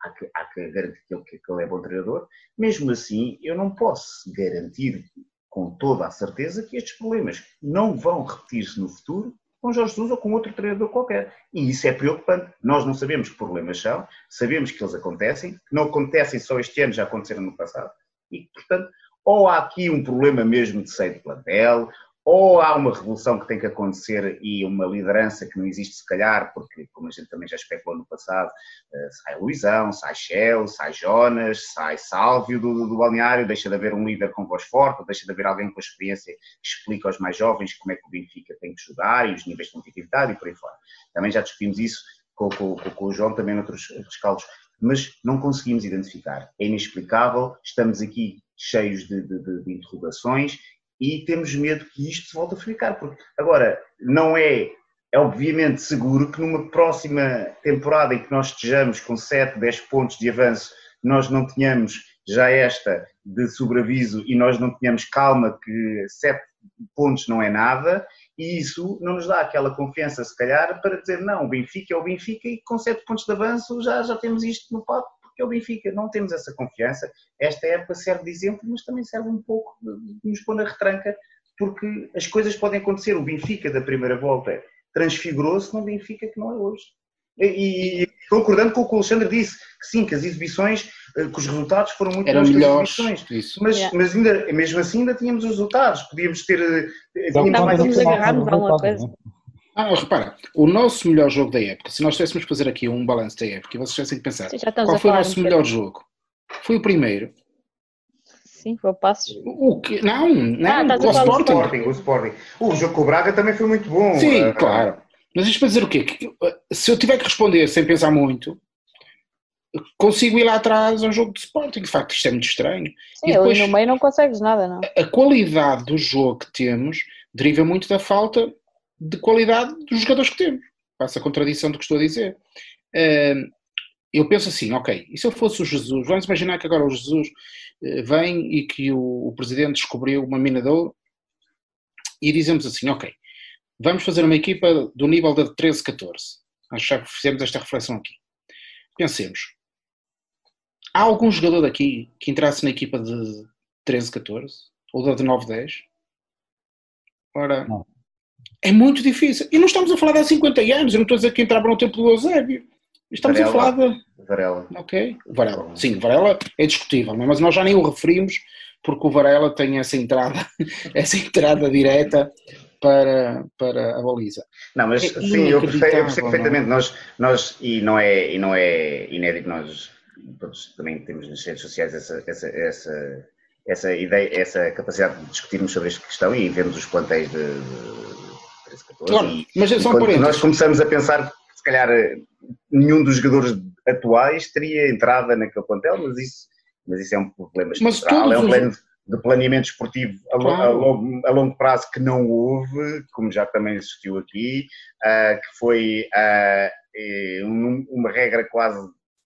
há, que, há que garantir que ele é bom treinador, mesmo assim eu não posso garantir com toda a certeza que estes problemas não vão repetir-se no futuro com Jorge Jesus ou com outro treinador qualquer. E isso é preocupante. Nós não sabemos que problemas são, sabemos que eles acontecem, não acontecem só este ano, já aconteceram no passado. E, portanto, ou há aqui um problema mesmo de seio de plantel, ou há uma revolução que tem que acontecer e uma liderança que não existe se calhar, porque como a gente também já especulou no passado, eh, sai Luizão, sai Shell, sai Jonas, sai Sálvio do, do, balneário, deixa de haver um líder com voz forte, deixa de haver alguém com experiência que explica aos mais jovens como é que o Benfica tem que jogar e os níveis de competitividade e por aí fora. Também já discutimos isso com, com, com o João, também noutros rescaldos, mas não conseguimos identificar. É inexplicável, estamos aqui cheios de, de, de interrogações e temos medo que isto se volte a ficar. Porque, agora, não é, é obviamente seguro que numa próxima temporada em que nós estejamos com 7, 10 pontos de avanço, nós não tenhamos já esta de sobreaviso e nós não tenhamos calma que 7 pontos não é nada e isso não nos dá aquela confiança, se calhar, para dizer não, o Benfica é o Benfica e com 7 pontos de avanço já, já temos isto no que é o Benfica. Não temos essa confiança. Esta época serve de exemplo, mas também serve um pouco de nos pôr na retranca, porque as coisas podem acontecer. O Benfica da primeira volta transfigurou-se num Benfica que não é hoje. E, e concordando com o que o Alexandre disse, que sim, que as exibições, eh, que os resultados foram muito Eram melhores, exibições. Mas, yeah. mas ainda, mesmo assim ainda tínhamos os resultados. Podíamos ter. Então, ainda mais agarrar-nos a alguma coisa. Ah, repara, o nosso melhor jogo da época, se nós tivéssemos que fazer aqui um balanço da época e vocês tivessem que pensar qual foi o nosso melhor jogo, foi o primeiro. Sim, foi o Passos. O que? Não, não, ah, o, Sporting. Sporting. o Sporting. O jogo com o Braga também foi muito bom. Sim, uh, claro. Mas isto para dizer o quê? Que, se eu tiver que responder sem pensar muito, consigo ir lá atrás ao jogo de Sporting. De facto, isto é muito estranho. Sim, e depois, no meio não consegues nada, não. A qualidade do jogo que temos deriva muito da falta de qualidade dos jogadores que temos. Passa a contradição do que estou a dizer. eu penso assim, ok, e se eu fosse o Jesus, vamos imaginar que agora o Jesus eh, vem e que o, presidente descobriu uma mina de ouro e dizemos assim, ok, vamos fazer uma equipa do nível da 13, 14. Acho que já fizemos esta reflexão aqui. Pensemos, há algum jogador daqui que entrasse na equipa de 13, 14? Ou da de 9, 10? Ora. É muito difícil. E não estamos a falar de há 50 anos, eu não estou a dizer que entrava no tempo do Eusébio. Estamos Varela. a falar de. Varela. Ok. Varela. Sim, Varela é discutível, é? mas nós já nem o referimos porque o Varela tem essa entrada, *laughs* essa entrada direta para, para a baliza. Não, mas é sim, eu percebo, eu percebo perfeitamente. Nós, nós, e, não é, e não é inédito, nós todos também temos nas redes sociais essa, essa, essa, essa ideia, essa capacidade de discutirmos sobre esta questão e vemos os plantéis de, de 13, 14. Claro, mas é quando nós começamos a pensar que se calhar nenhum dos jogadores atuais teria entrada naquele plantel, mas isso, mas isso é um problema estrutural, é um plano de planeamento esportivo a, claro. a, longo, a, longo, prazo que não houve, como já também existiu aqui, uh, que foi uh, um, uma regra quase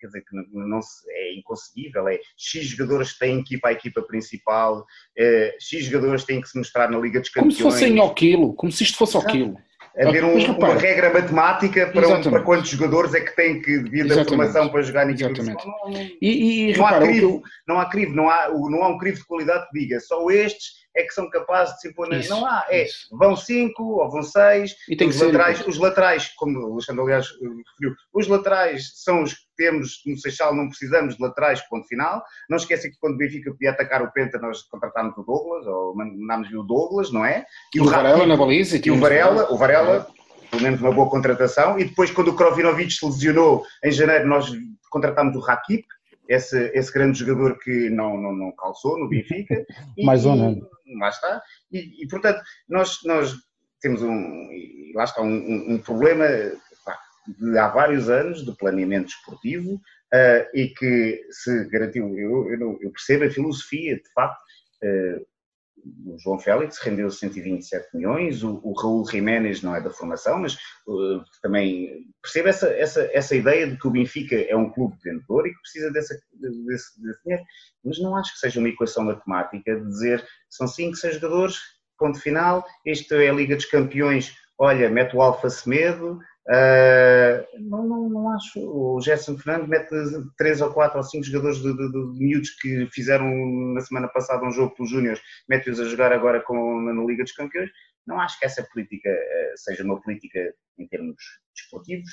quer dizer, que não, não é inconcebível, é X jogadores têm que ir para a equipa principal, é, X jogadores têm que se mostrar na Liga dos Campeões. Como se fossem ao quilo, como se isto fosse ao quilo. Haver um, uma regra matemática para, um, para, quantos jogadores é que têm que vir da formação para jogar na equipa Exatamente. Não, não, e, e, não, há crivo, não há crivo, não há, não há um crivo de qualidade que diga só estes é que são capazes de se impor. Isso, não há, é, isso. vão cinco ou vão seis. E tem os, laterais, os laterais, como o Alexandre aliás referiu, os laterais são os que temos no Seixal, não precisamos de laterais, ponto final. Não esquecem que quando o Benfica podia atacar o Penta, nós contratámos o Douglas, ou mandámos-lhe o Douglas, não é? E o, o Varela na baliza. E o Varela, o Varela, pelo menos uma boa contratação. E depois, quando o Krovinovic se lesionou em janeiro, nós contratámos o Rakip, esse, esse grande jogador que não, não, não calçou no Benfica. *laughs* Mais ou menos. Lá está. E, e, portanto, nós, nós temos um, lá está, um, um problema de há vários anos de planeamento esportivo uh, e que se garantiu, eu, eu, eu, percebo a filosofia, de facto, uh, o João Félix rendeu 127 milhões, o, o Raul Jiménez não é da formação, mas uh, também percebe essa, essa, essa ideia de que o Benfica é um clube vendedor e que precisa dessa, desse, desse dinheiro, mas não acho que seja uma equação matemática de dizer são 5, 6 jogadores, ponto final, isto é a Liga dos Campeões, olha, mete o Alfa Semedo, Uh, não, não, não acho. O Gerson Fernandes mete 3 ou 4 ou 5 jogadores de, de, de, miúdos que fizeram na semana passada um jogo pelos Júniors, mete-os a jogar agora com, na Liga dos Campeões. Não acho que essa política uh, seja uma política em termos desportivos.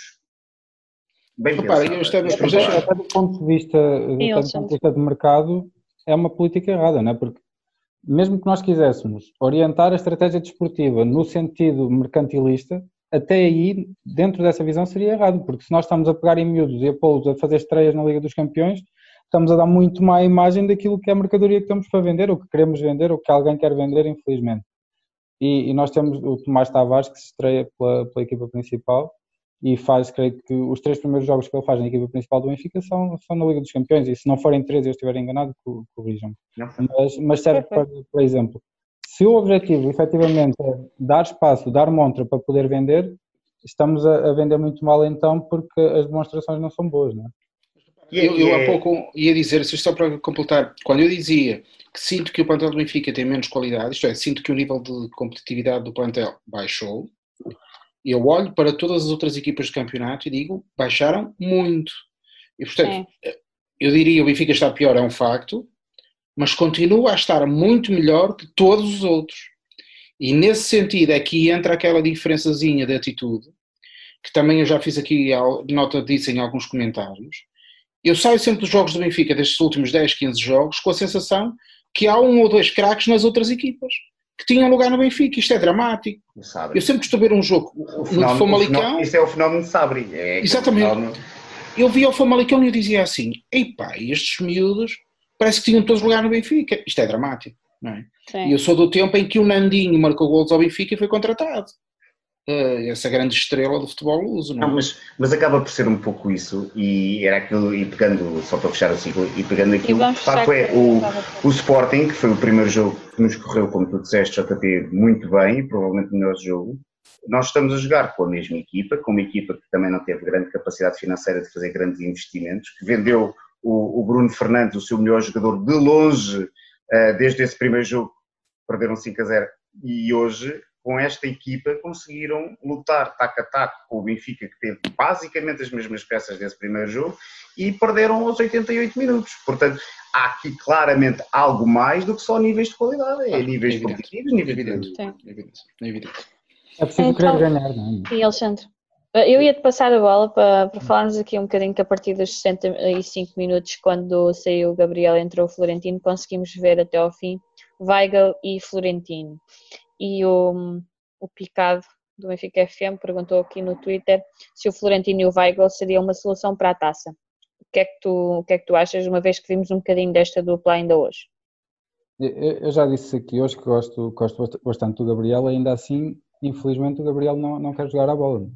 Bem Repara, eu estava, até do ponto de vista, do ponto de vista de mercado, é uma política errada, não é? Porque mesmo que nós quiséssemos orientar a estratégia desportiva no sentido mercantilista, até aí, dentro dessa visão, seria errado, porque se nós estamos a pegar em miúdos e a pô-los a fazer estreias na Liga dos Campeões, estamos a dar muito má imagem daquilo que é a mercadoria que temos para vender, ou que queremos vender, ou que alguém quer vender, infelizmente. E, e nós temos o Tomás Tavares, que se estreia pela, pela, equipa principal e faz, creio que os três primeiros jogos que ele faz na equipa principal do Benfica são, são na Liga dos Campeões, e se não forem três e eu estiver enganado, corrijam-me. Mas, mas serve, para, por exemplo, se o objetivo efetivamente é dar espaço, dar montra para poder vender, estamos a, a vender muito mal então porque as demonstrações não são boas, não é? Eu, eu há pouco ia dizer, só para completar, quando eu dizia que sinto que o plantel do Benfica tem menos qualidade, isto é, sinto que o nível de competitividade do plantel baixou, eu olho para todas as outras equipas de campeonato e digo, baixaram muito. E portanto, é. eu diria o Benfica está pior, é um facto, mas continua a estar muito melhor que todos os outros. E nesse sentido é que entra aquela diferençazinha de atitude, que também eu já fiz aqui nota disso em alguns comentários. Eu saio sempre dos jogos do Benfica, destes últimos 10, 15 jogos, com a sensação que há um ou dois craques nas outras equipas que tinham lugar no Benfica. Isto é dramático. Eu sempre costumo ver um jogo o no Famalicão. Isto é o fenómeno de Sabri. É Exatamente. Eu via o Famalicão e eu dizia assim: ei pá, estes miúdos parece que tinham todos lugar no Benfica. Isto é dramático, não é? Sim. E eu sou do tempo em que o Nandinho marcou gols ao Benfica e foi contratado. Uh, essa grande estrela do futebol uso, não, é? não mas, mas acaba por ser um pouco isso, e era aquilo, e pegando, só para fechar o ciclo, e pegando aquilo, de facto é o, o Sporting, que foi o primeiro jogo que nos correu, como tu disseste, JP, muito bem, provavelmente o melhor jogo, nós estamos a jogar com a mesma equipa, com uma equipa que também não teve grande capacidade financeira de fazer grandes investimentos, que vendeu o, o Bruno Fernandes, o seu melhor jogador de longe, uh, desde esse primeiro jogo, perderam 5 a 0, e hoje, com esta equipa, conseguiram lutar taco a taco com o Benfica, que teve basicamente as mesmas peças desse primeiro jogo, e perderam aos 88 minutos. Portanto, há aqui claramente algo mais do que só níveis de qualidade, é ah, níveis é competitivos, níveis de... É evidente, é evidente. É preciso querer então, ganhar, não é? E Alexandre? Eh, eu ia-te passar a bola para, para falarmos aqui um bocadinho que a partir dos 65 minutos, quando saiu o Gabriel entrou o Florentino, conseguimos ver até ao fim Weigl e Florentino. E o, o Picado do Benfica FM perguntou aqui no Twitter se o Florentino e o Weigl seria uma solução para a taça. O que é que tu, o que é que tu achas, uma vez que vimos um bocadinho desta dupla ainda hoje? Eu já disse aqui hoje que gosto, gosto bastante do Gabriel, ainda assim, infelizmente, o Gabriel não, não quer jogar a bola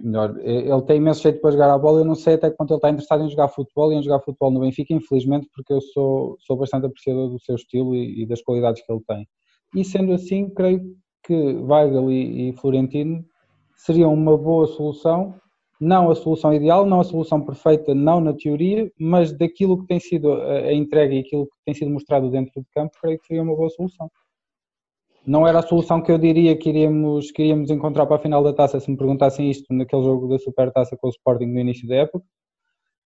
melhor. Ele tem imenso jeito para jogar a bola. Eu não sei até quanto ele está interessado em jogar futebol e em jogar futebol no Benfica, infelizmente, porque eu sou, sou bastante apreciador do seu estilo e, e das qualidades que ele tem. E sendo assim, creio que Weigl e, e Florentino seriam uma boa solução. Não a solução ideal, não a solução perfeita, não na teoria, mas daquilo que tem sido a, a entrega e aquilo que tem sido mostrado dentro do campo, creio que seria uma boa solução não era a solução que eu diria que iríamos, que iríamos encontrar para a final da taça se me perguntassem isto naquele jogo da Super Taça com o Sporting no início da época,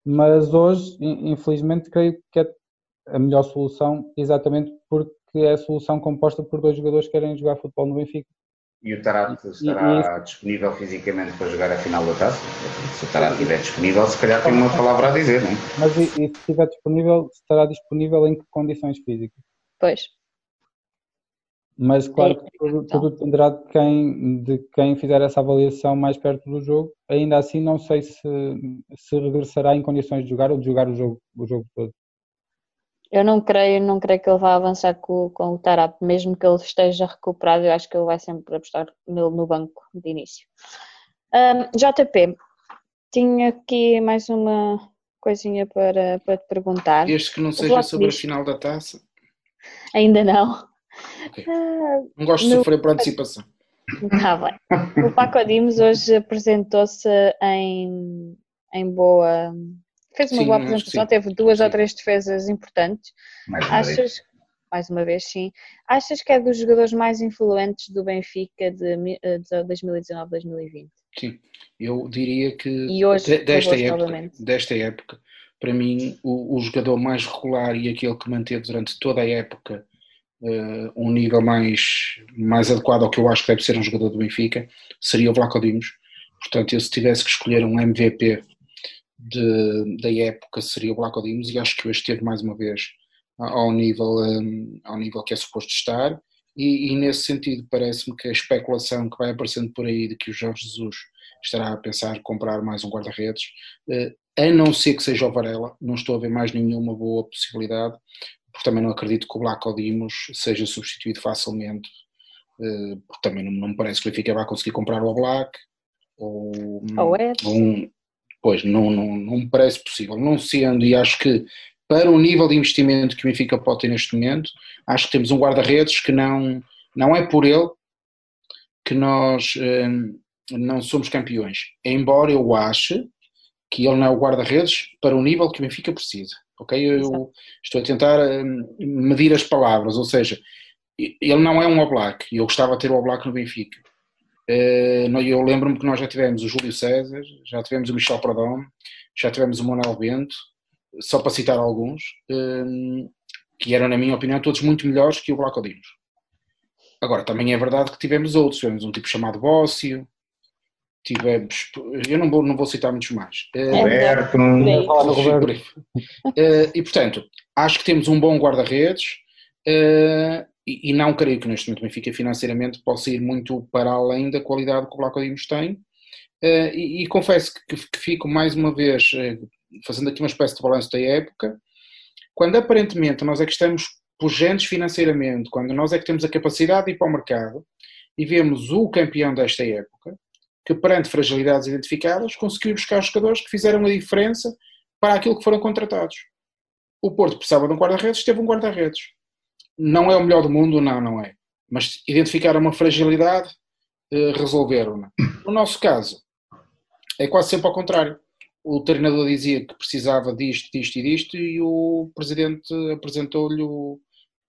mas hoje, infelizmente, creio que é a melhor solução exatamente porque é a solução composta por dois jogadores que querem jogar futebol no Benfica. E o Tarato estará e, disponível fisicamente para jogar a final da taça? Se o Tarato estiver disponível, se calhar tem uma palavra a dizer, não é? Mas e, e se estiver disponível, estará disponível em que condições físicas? Pois. Mas claro que tudo, tudo dependerá de quem, de quem fizer essa avaliação mais perto do jogo. Ainda assim não sei se, se regressará em condições de jogar ou de jogar o jogo, o jogo todo. Eu não creio, não creio que ele vá avançar com, com o Tarap, mesmo que ele esteja recuperado, eu acho que ele vai sempre apostar nele no banco de início. Um, JP, tinha aqui mais uma coisinha para, para te perguntar. Este que não seja sobre a final da taça? Ainda não. Okay. Ah, não gosto de sofrer por antecipação. Está bem. O Paco Dimos hoje apresentou-se em, em boa. Fez uma sim, boa apresentação, teve duas sim. ou três defesas importantes. Mais uma Achas, vez. mais uma vez, sim. Achas que é dos jogadores mais influentes do Benfica de, de 2019-2020? Sim, eu diria que e hoje, desta, época, desta época, para mim, o, o jogador mais regular e aquele que manteve durante toda a época um nível mais, mais adequado ao que eu acho que deve ser um jogador do Benfica, seria o Vlaco Dimos. Portanto, eu se tivesse que escolher um MVP de, da época seria o Vlaco Dimos e acho que hoje esteve mais uma vez ao nível, um, ao nível que é suposto estar, e, e nesse sentido parece-me que a especulação que vai aparecendo por aí de que o Jorge Jesus estará a pensar comprar mais um guarda-redes, uh, a não ser que seja o Varela, não estou a ver mais nenhuma boa possibilidade, porque também não acredito que o Black Odimos seja substituído facilmente, uh, porque também não, não, me parece que o Benfica vai conseguir comprar o Black, ou, ou é. um, pois, não, não, não me parece possível, não sendo, e acho que para o nível de investimento que o Benfica pode ter neste momento, acho que temos um guarda-redes que não, não é por ele que nós hum, não somos campeões. Embora eu ache que ele não é o guarda-redes para o nível que o Benfica precisa. Ok? Eu estou a tentar hum, medir as palavras, ou seja, ele não é um Oblak e eu gostava de ter o Oblak no Benfica. Eh, eu lembro-me que nós já tivemos o Júlio César, já tivemos o Michel Pradão, já tivemos o Manuel Bento, só para citar alguns, hum, que eram, na minha opinião, todos muito melhores que o Black Odimos. Agora, também é verdade que tivemos outros, tivemos um tipo chamado Bócio, tivemos, eu não vou, não vou citar muitos mais. É Roberto, uh, e portanto, acho que temos um bom guarda-redes uh, e, e, não creio que neste momento o Benfica financeiramente possa ir muito para além da qualidade que o Black Odimos tem. Uh, e, e, confesso que, que, fico mais uma vez fazendo aqui uma espécie de balanço da época, quando aparentemente nós é que estamos pujentes financeiramente, quando nós é que temos a capacidade de ir para o mercado e vemos o campeão desta época, que perante fragilidades identificadas conseguiu buscar os jogadores que fizeram a diferença para aquilo que foram contratados. O Porto precisava de um guarda-redes, teve um guarda-redes. Não é o melhor do mundo? Não, não é. Mas identificaram uma fragilidade, eh, resolveram-na. No nosso caso, é quase sempre ao contrário o treinador dizia que precisava disto, disto e disto e o presidente apresentou-lhe.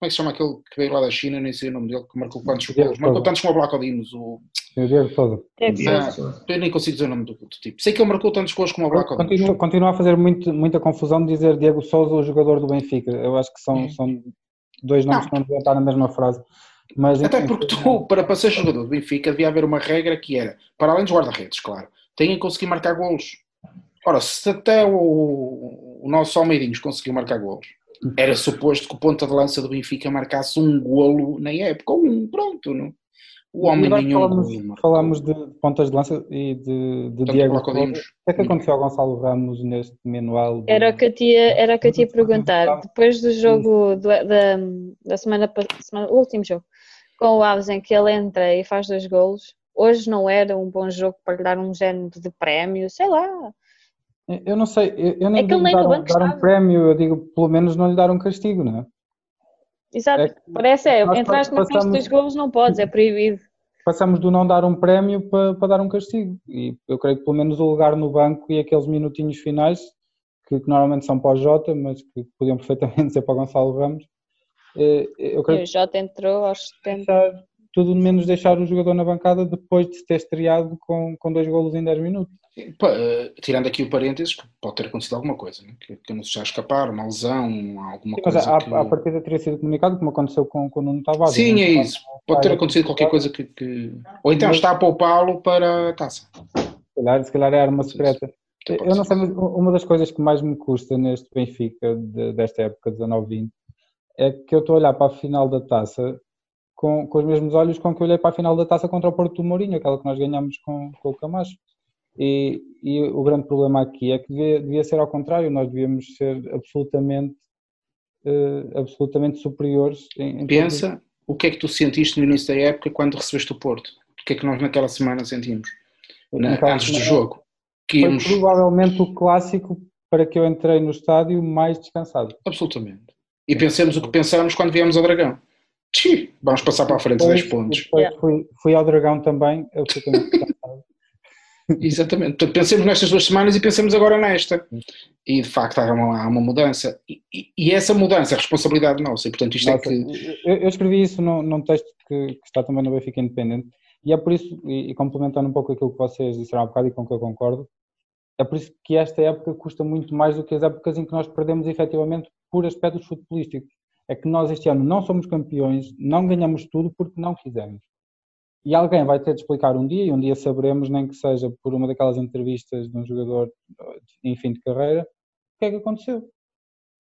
Como é que se chama aquele que veio lá da China? Nem sei o nome dele, que marcou quantos gols? Marcou tantos como o Black Odimos. O... O Diego Sousa. Ah, eu nem consigo dizer o nome do, do, tipo. Sei que ele marcou tantos gols como o Black Odimos. Continua, continua a fazer muito, muita confusão de dizer Diego Sousa, o jogador do Benfica. Eu acho que são, são dois nomes não. que não estar na mesma frase. Mas, Até porque tu, para, para ser jogador do Benfica, devia haver uma regra que era, para além dos guarda-redes, claro, têm que conseguir marcar golos. Ora, se até o, o nosso Almeirinhos conseguiu marcar golos, era suposto que o ponta de lança do Benfica marcasse um golo na época, ou um, pronto, não? O homem nenhum falamos, falamos de pontas de lança e de, de Diego. O que é que aconteceu ao Gonçalo Ramos neste manual? Era o que eu tinha, era que eu tinha perguntar. Depois do jogo do, da, da semana, semana, o último jogo, com o Aves em que ele entra e faz dois golos, hoje não era um bom jogo para lhe dar um género de prémio, sei lá. Eu não sei, eu, eu nem é digo nem dar, dar um prémio, eu digo pelo menos não lhe dar um castigo, não é? Exato, é, parece é, entraste na frente dos golos não podes, é proibido. Passamos do não dar um prémio para, para dar um castigo e eu creio que pelo menos o lugar no banco e aqueles minutinhos finais, que, que normalmente são para o Jota, mas que podiam *laughs* perfeitamente ser para o Gonçalo Ramos. Eh, eu creio e o Jota entrou aos 70. Tudo menos deixar o jogador na bancada depois de se ter estreado com, com dois golos em 10 minutos. Uh, tirando aqui o parênteses, que pode ter acontecido alguma coisa, né? que, que não se já escapar, uma lesão, alguma Sim, coisa. Mas a, que... a partida teria sido comunicado, como aconteceu com, com o Nuno Tavares. Sim, é isso. Pode ter acontecido qualquer coisa que. que... Ou então está a poupá-lo para a taça. Se calhar, se calhar é arma secreta. Eu não sei, mas uma das coisas que mais me custa neste Benfica de, desta época, 19-20, é que eu estou a olhar para a final da taça com, com os mesmos olhos com que eu olhei para a final da taça contra o Porto do Mourinho, aquela que nós ganhamos com, com o Camacho. E, e, o grande problema aqui é que devia, devia, ser ao contrário, nós devíamos ser absolutamente, uh, absolutamente superiores. Em, em Pensa o que é que tu sentiste no início da época quando recebeste o Porto? O que é que nós naquela semana sentimos? Na, antes do jogo? Que íamos... Foi provavelmente o clássico para que eu entrei no estádio mais descansado. Absolutamente. E pensemos o que pensámos quando viemos ao Dragão. Tchim, vamos passar para a frente depois, 10 pontos. Depois fui, fui, ao Dragão também, absolutamente. *laughs* Exatamente. Portanto, pensemos nestas duas semanas e pensemos agora nesta. E de facto há uma, há uma mudança. E, e, e, essa mudança é responsabilidade nossa. E portanto isto é nossa, é que. Eu, eu, escrevi isso num, num texto que, que, está também no Benfica Independente. E é por isso, e, e complementando um pouco aquilo que vocês disseram há bocado e com que eu concordo, é por isso que esta época custa muito mais do que as épocas em que nós perdemos efetivamente por aspectos futebolísticos. É que nós este ano não somos campeões, não ganhamos tudo porque não quisemos. E alguém vai ter de explicar um dia, e um dia saberemos, nem que seja por uma daquelas entrevistas de um jogador em fim de carreira, o que é que aconteceu.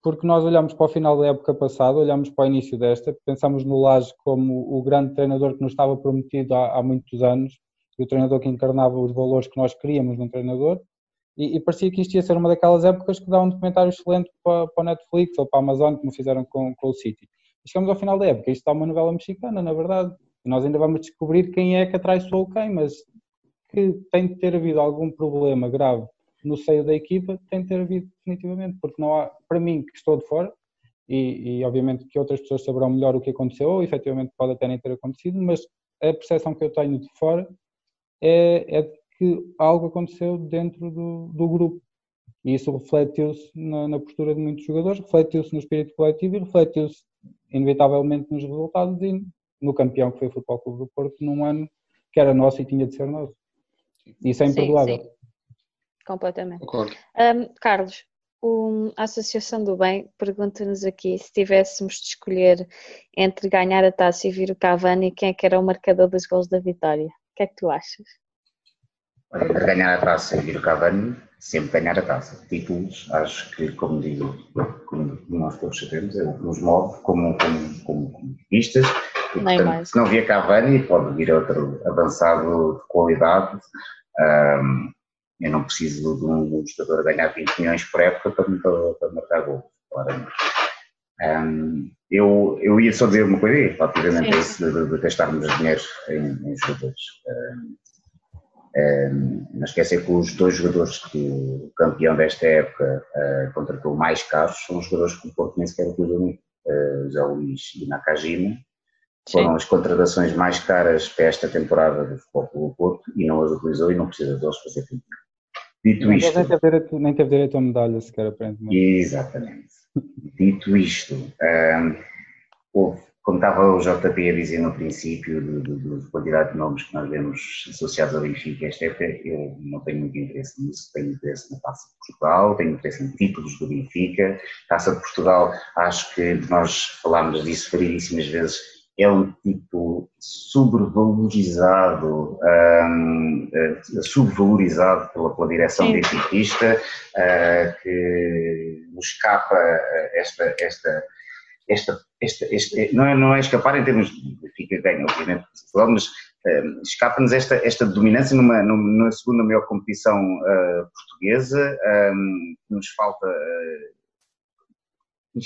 porque nós olhamos para o final da época passada, olhamos para o início desta, pensamos no Laje como o grande treinador que nos estava prometido há, há muitos anos, e o treinador que encarnava os valores que nós queríamos num treinador, e, e, parecia que isto ia ser uma daquelas épocas que dá um documentário excelente para, para a Netflix ou para a Amazon, como fizeram com, com o City. E chegamos ao final da época, isto está uma novela mexicana, na verdade, e nós ainda vamos descobrir quem é que atraiçoou quem, mas que tem de ter havido algum problema grave no seio da equipa, tem de ter havido definitivamente, porque não há, para mim, que estou de fora, e, e obviamente que outras pessoas saberão melhor o que aconteceu, ou efetivamente pode até nem ter acontecido, mas a percepção que eu tenho de fora é, é que algo aconteceu dentro do, do grupo. E isso refletiu-se na, na, postura de muitos jogadores, refletiu-se no espírito coletivo e refletiu-se, inevitavelmente, nos resultados e no campeão que foi o Futebol Clube do Porto, num ano que era nosso e tinha de ser nosso. Isso é imperdoável. Sim, sim. Completamente. Um, Carlos, um, a Associação do Bem pergunta-nos aqui se tivéssemos de escolher entre ganhar a taça e vir o Cavani, quem é que era o marcador dos gols da vitória? O que é que tu achas? Entre ganhar a taça e vir o Cavani, sempre ganhar a taça. Títulos, acho que, como digo, como nós todos sabemos, é o que nos move como, como, como, como pistas. E, portanto, se não vier Cavani, pode vir outro avançado de qualidade. Um, eu não preciso de um, a ganhar 20 milhões por época para, para, para marcar gol, claramente. Um, eu, eu ia só dizer uma coisa, relativamente a isso de, de, gastarmos dinheiro em, em jogadores. Um, um, não esquecer que os dois jogadores que o campeão desta época uh, contratou mais caros são os jogadores que o Porto nem sequer utilizou, uh, José Luís e Nakajima, foram Sim. as contratações mais caras para esta temporada do Futebol do Porto e não as utilizou e não precisa deles fazer campeão. Dito isto. Nem teve, direito, nem teve direito a medalha sequer, aparentemente. Exatamente. Dito isto, um, houve, como estava o JP a dizer no princípio, da quantidade de nomes que nós vemos associados ao Benfica esta época, eu não tenho muito interesse nisso. Tenho interesse na Taça de Portugal, tenho interesse em títulos do Benfica. Taça de Portugal, acho que nós falámos disso variedíssimas vezes é um tipo sobrevalorizado, um, uh, subvalorizado pela, pela direção benfiquista, uh, que nos escapa esta, esta, esta, este, não, é, não é escapar em termos de Benfica ganha, obviamente, mas um, escapa-nos esta, esta dominância numa, numa segunda maior competição uh, portuguesa, um, que nos falta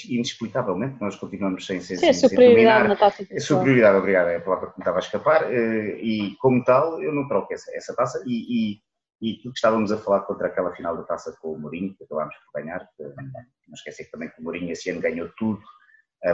inexplicavelmente, nós continuamos sem, sem, Sim, sem, superioridade dominar. na taça de Superioridade, obrigado, é a palavra que me estava a escapar, eh, e como tal, eu não troco essa, essa taça, e, e, e aquilo que estávamos a falar contra aquela final da taça com o Mourinho, que acabámos por ganhar, não esquecer que também que o Mourinho esse ano ganhou tudo,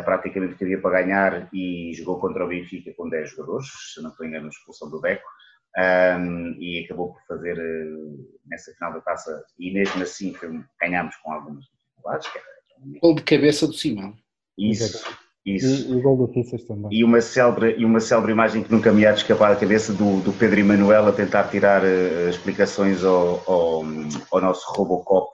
praticamente que havia para ganhar, e jogou contra o Benfica com 10 jogadores, se não estou engano, expulsão do Beco, um, e acabou por fazer uh, nessa final da taça, e mesmo assim ganhámos com algumas dificuldades, que era Gol de cabeça do Simão. Isso. Isso. E, o gol do Fissas também. E uma, célebre, e uma célebre imagem que nunca me há de escapar da cabeça do, do Pedro Emanuel a tentar tirar uh, explicações ao, ao, ao nosso Robocop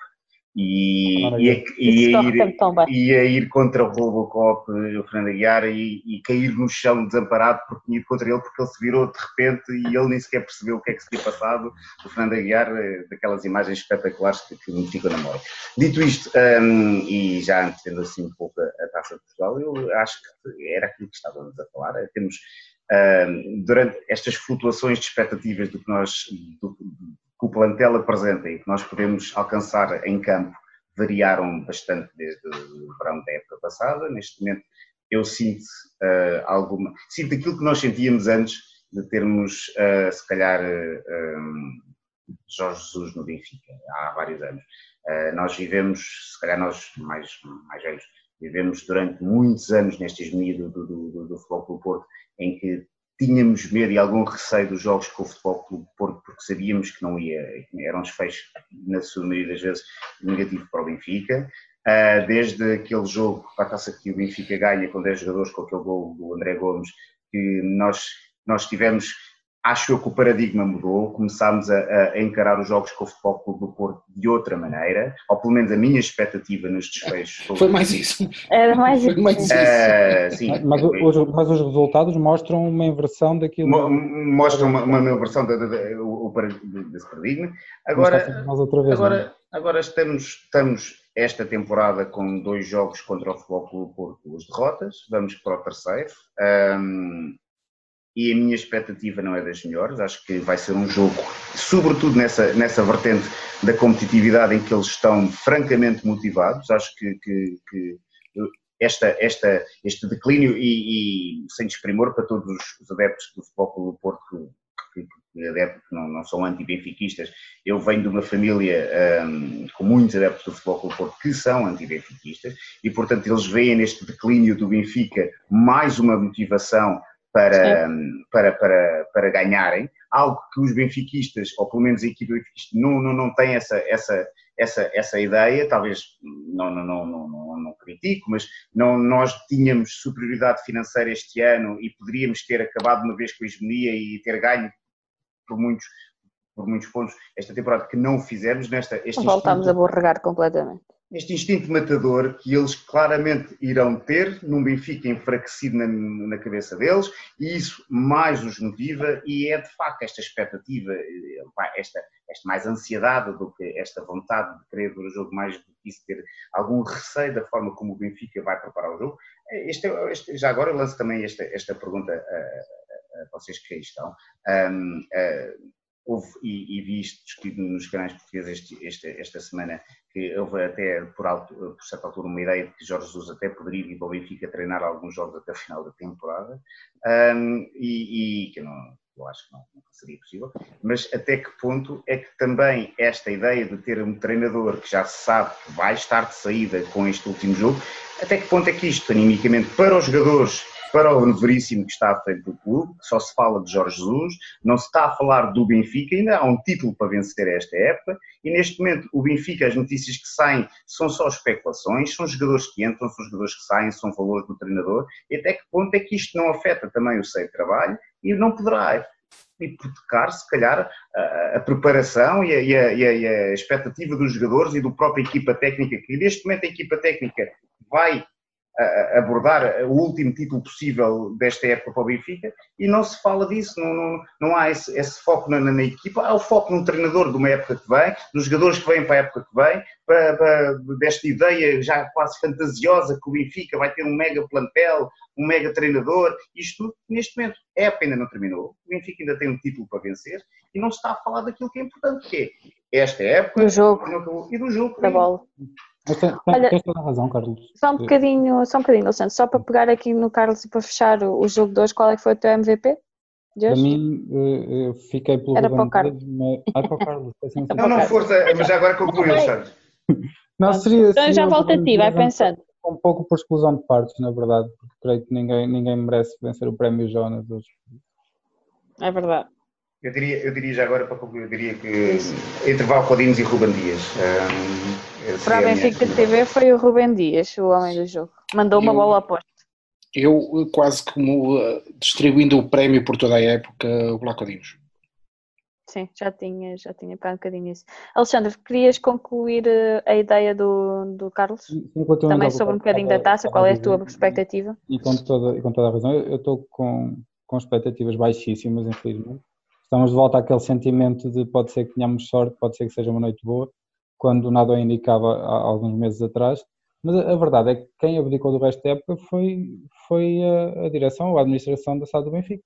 e, e, a, e, a ir, e, a ir, contra o Robocop, o Fernando Aguiar, e, e, cair no chão desamparado porque tinha ido contra ele, porque ele se virou de repente e ele nem sequer percebeu o que é que se tinha passado. O Fernando Aguiar, eh, daquelas imagens espetaculares que, que me ficam na memória. Dito isto, um, e já antecedendo assim um pouco a, a taça de Portugal, eu acho que era aquilo que estávamos a falar. É, temos, um, durante estas flutuações de expectativas do que nós. Do, que o plantel apresenta e que nós podemos alcançar em campo variaram bastante desde o verão da época passada. Neste momento eu sinto uh, alguma. Sinto aquilo que nós sentíamos antes de termos, uh, se calhar, uh, um, Jorge Jesus no Benfica, há vários anos. nós vivemos, se calhar nós mais, mais velhos, vivemos durante muitos anos neste esmio do, do, do, do Futebol do Porto, em que tínhamos medo e algum receio dos jogos com o Futebol Clube Porto, porque sabíamos que não ia, era um desfecho, na sua maioria das vezes, negativo para o Benfica. Ah, desde aquele jogo para a taça que o Benfica ganha com 10 jogadores, com aquele gol do André Gomes, que nós, nós tivemos acho eu que o paradigma mudou, começámos a, a, encarar os jogos com o Futebol Clube do Porto de outra maneira, ou pelo menos a minha expectativa nos desfechos. *laughs* Foi mais isso. *laughs* Era mais isso. Mais isso. Uh, sim, mas, os, mas, os, resultados mostram uma inversão daquilo. Mo, mostram uma, uma inversão da, da, da, o, desse paradigma. Agora, agora, agora estamos, estamos esta temporada com dois jogos contra o Futebol Clube Porto, as derrotas, vamos para o terceiro. Um, e a minha expectativa não é das melhores. Acho que vai ser um jogo, sobretudo nessa, nessa vertente da competitividade em que eles estão francamente motivados. Acho que, que, que esta, esta, este declínio e, e, sem desprimor para todos os adeptos do Futebol do Porto que, que, adeptos que não, não são anti-benfiquistas. Eu venho de uma família um, com muitos adeptos do Futebol Clube Porto que são anti-benfiquistas e, portanto, eles veem neste declínio do Benfica mais uma motivação para, para, para, para ganharem, algo que os benfiquistas, ou pelo menos a equipe benfiquista, não, não, não tem essa, essa, essa, essa ideia, talvez não, não, não, não, não critico, mas não, nós tínhamos superioridade financeira este ano e poderíamos ter acabado uma vez com a hegemonia e ter ganho por muitos, por muitos pontos esta temporada que não fizemos nesta. Este Voltámos a borregar completamente este instinto matador que eles claramente irão ter num Benfica enfraquecido na, na, cabeça deles e isso mais os motiva e é de facto esta expectativa, esta, esta mais ansiedade do que esta vontade de querer ver o jogo mais do que isso, ter algum receio da forma como o Benfica vai preparar o jogo. Este, este, já agora eu lanço também esta, esta pergunta a, a, vocês que aí estão. Um, houve, e, e discutido nos canais portugueses este, este, esta semana, que houve até, por, alto, por certa altura, uma ideia de que Jorge Jesus até poderia ir para o Benfica treinar alguns jogos até o final da temporada, um, e, e, que não, eu acho que não, não, seria possível, mas até que ponto é que também esta ideia de ter um treinador que já sabe que vai estar de saída com este último jogo, até que ponto é que isto, animicamente, para os jogadores para o Veríssimo que está à frente do clube, só se fala de Jorge Jesus, não se está a falar do Benfica, ainda há um título para vencer esta época, e neste momento o Benfica, as notícias que saem são só especulações, são jogadores que entram, são jogadores que saem, são valores do treinador, e até que ponto é que isto não afeta também o seu trabalho e não poderá hipotecar, se calhar, a, a preparação e a, e, a, e a, expectativa dos jogadores e do própria equipa técnica, que neste momento a equipa técnica vai abordar o último título possível desta época para o Benfica e não se fala disso, não, não, não há esse, esse foco na, na, equipa, há o foco num treinador de uma época que vem, nos jogadores que vêm para a época que vem, para, para, desta ideia já quase fantasiosa que o Benfica vai ter um mega plantel, um mega treinador, isto neste momento, a época ainda não terminou, o Benfica ainda tem um título para vencer e não se está a falar daquilo que é importante, que é esta época do jogo. e do jogo. Da bola. Tem, Olha, tens toda a razão, Carlos. Só um bocadinho, só um bocadinho, Alexandre, só para pegar aqui no Carlos e para fechar o, o jogo de hoje, qual é que foi o teu MVP? Para mim, eh, eu fiquei pelo Era para o Carlos. Mas... Ah, para o Carlos. não, não, força, mas já agora concluiu, Alexandre. *laughs* Não, seria, então já volta a ti, vai pensando. Um pouco por exclusão de partes, na verdade, porque creio que ninguém, ninguém merece vencer o prémio Jonas hoje. É verdade. Eu diria, eu diria já agora, para concluir, eu diria que entre Valcodinos e Ruben Dias. Um, para a Benfica TV foi o Ruben Dias, o homem do jogo. Mandou uma eu, bola aposta. Eu, quase como uh, distribuindo o prémio por toda a época, o Blacodinos. Sim, já tinha, já tinha para um bocadinho isso. Alexandre, querias concluir uh, a ideia do, do Carlos? Também sobre um bocadinho da taça, qual é a tua perspectiva? E com toda, e com toda a razão, eu estou com, com expectativas baixíssimas, infelizmente estamos de volta àquele sentimento de pode ser que tenhamos sorte, pode ser que seja uma noite boa, quando nada o indicava há alguns meses atrás. Mas a verdade é que quem abdicou do resto da época foi, foi a, a direção ou a administração da SAD do Benfica.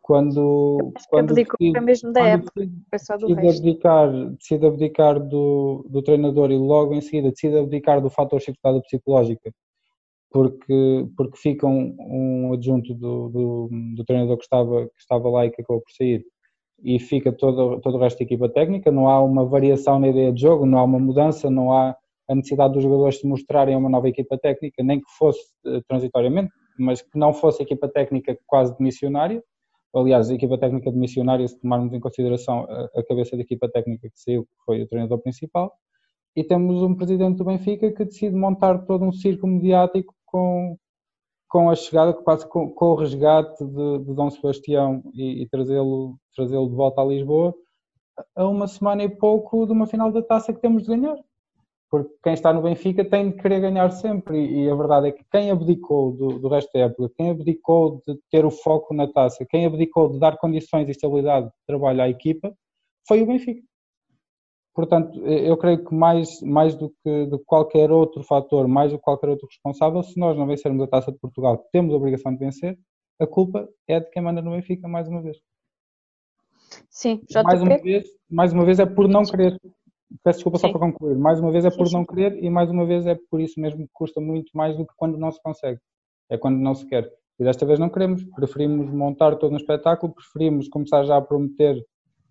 Quando, quando abdicou decide, mesmo da época, decide, decide abdicar, decide abdicar do, do treinador e logo em seguida decide abdicar do fator dificuldade psicológica porque, porque fica um, um adjunto do, do, do, treinador que estava, que estava lá e que acabou por sair e fica todo, todo o resto da equipa técnica. Não há uma variação na ideia de jogo, não há uma mudança, não há a necessidade dos jogadores se mostrarem uma nova equipa técnica, nem que fosse uh, transitoriamente, mas que não fosse equipa técnica quase de missionária. Aliás, a equipa técnica de missionária, se tomarmos em consideração a, a cabeça da equipa técnica que saiu, que foi o treinador principal, e temos um presidente do Benfica que decide montar todo um circo mediático com, com a chegada, quase com, com o resgate de, de Dom Sebastião e, e trazê-lo trazê de volta a Lisboa a uma semana e pouco de uma final da taça que temos de ganhar. Porque quem está no Benfica tem de querer ganhar sempre e, e a verdade é que quem abdicou do, do, resto da época, quem abdicou de ter o foco na taça, quem abdicou de dar condições e estabilidade de trabalho à equipa, foi o Benfica. Portanto, eu creio que mais, mais do que qualquer outro fator, mais do que qualquer outro responsável, se nós não vencermos a Taça de Portugal, temos a obrigação de vencer, a culpa é de quem manda no Benfica mais uma vez. Sim, já mais uma vez, mais uma vez é por não querer. Peço desculpa Sim. só para concluir. Mais uma vez é por não querer e mais uma vez é por isso mesmo que custa muito mais do que quando não se consegue. É quando não se quer. E desta vez não queremos, preferimos montar todo um espetáculo, preferimos começar já a prometer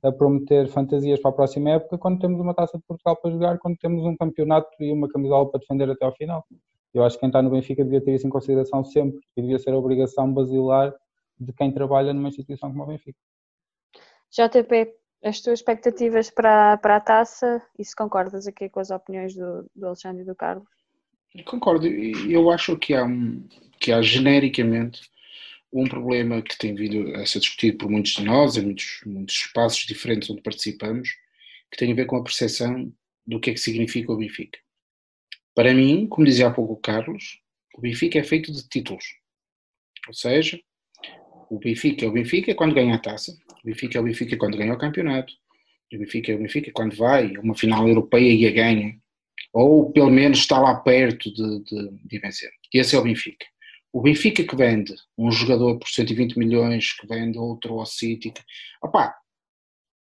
a prometer fantasias para a próxima época quando temos uma taça de Portugal para jogar, quando temos um campeonato e uma camisola para defender até ao final. Eu acho que quem está no Benfica devia ter isso em consideração sempre e devia ser a obrigação basilar de quem trabalha numa instituição como a Benfica. JP, as tuas expectativas para, para a taça e se concordas aqui com as opiniões do, do Alexandre e do Carlos? Concordo, eu acho que há, que há genericamente um problema que tem vindo a ser discutido por muitos de nós, em muitos, muitos espaços diferentes onde participamos, que tem a ver com a percepção do que é que significa o Benfica. Para mim, como dizia há pouco o Carlos, o Benfica é feito de títulos. Ou seja, o Benfica é o Benfica quando ganha a taça, o Benfica é o Benfica quando ganha o campeonato, o Benfica é o Benfica quando vai a uma final europeia e a ganha, ou pelo menos está lá perto de, de, de vencer. Esse é o Benfica. O Benfica que vende um jogador por 120 milhões, que vende outro ao City, que, opá,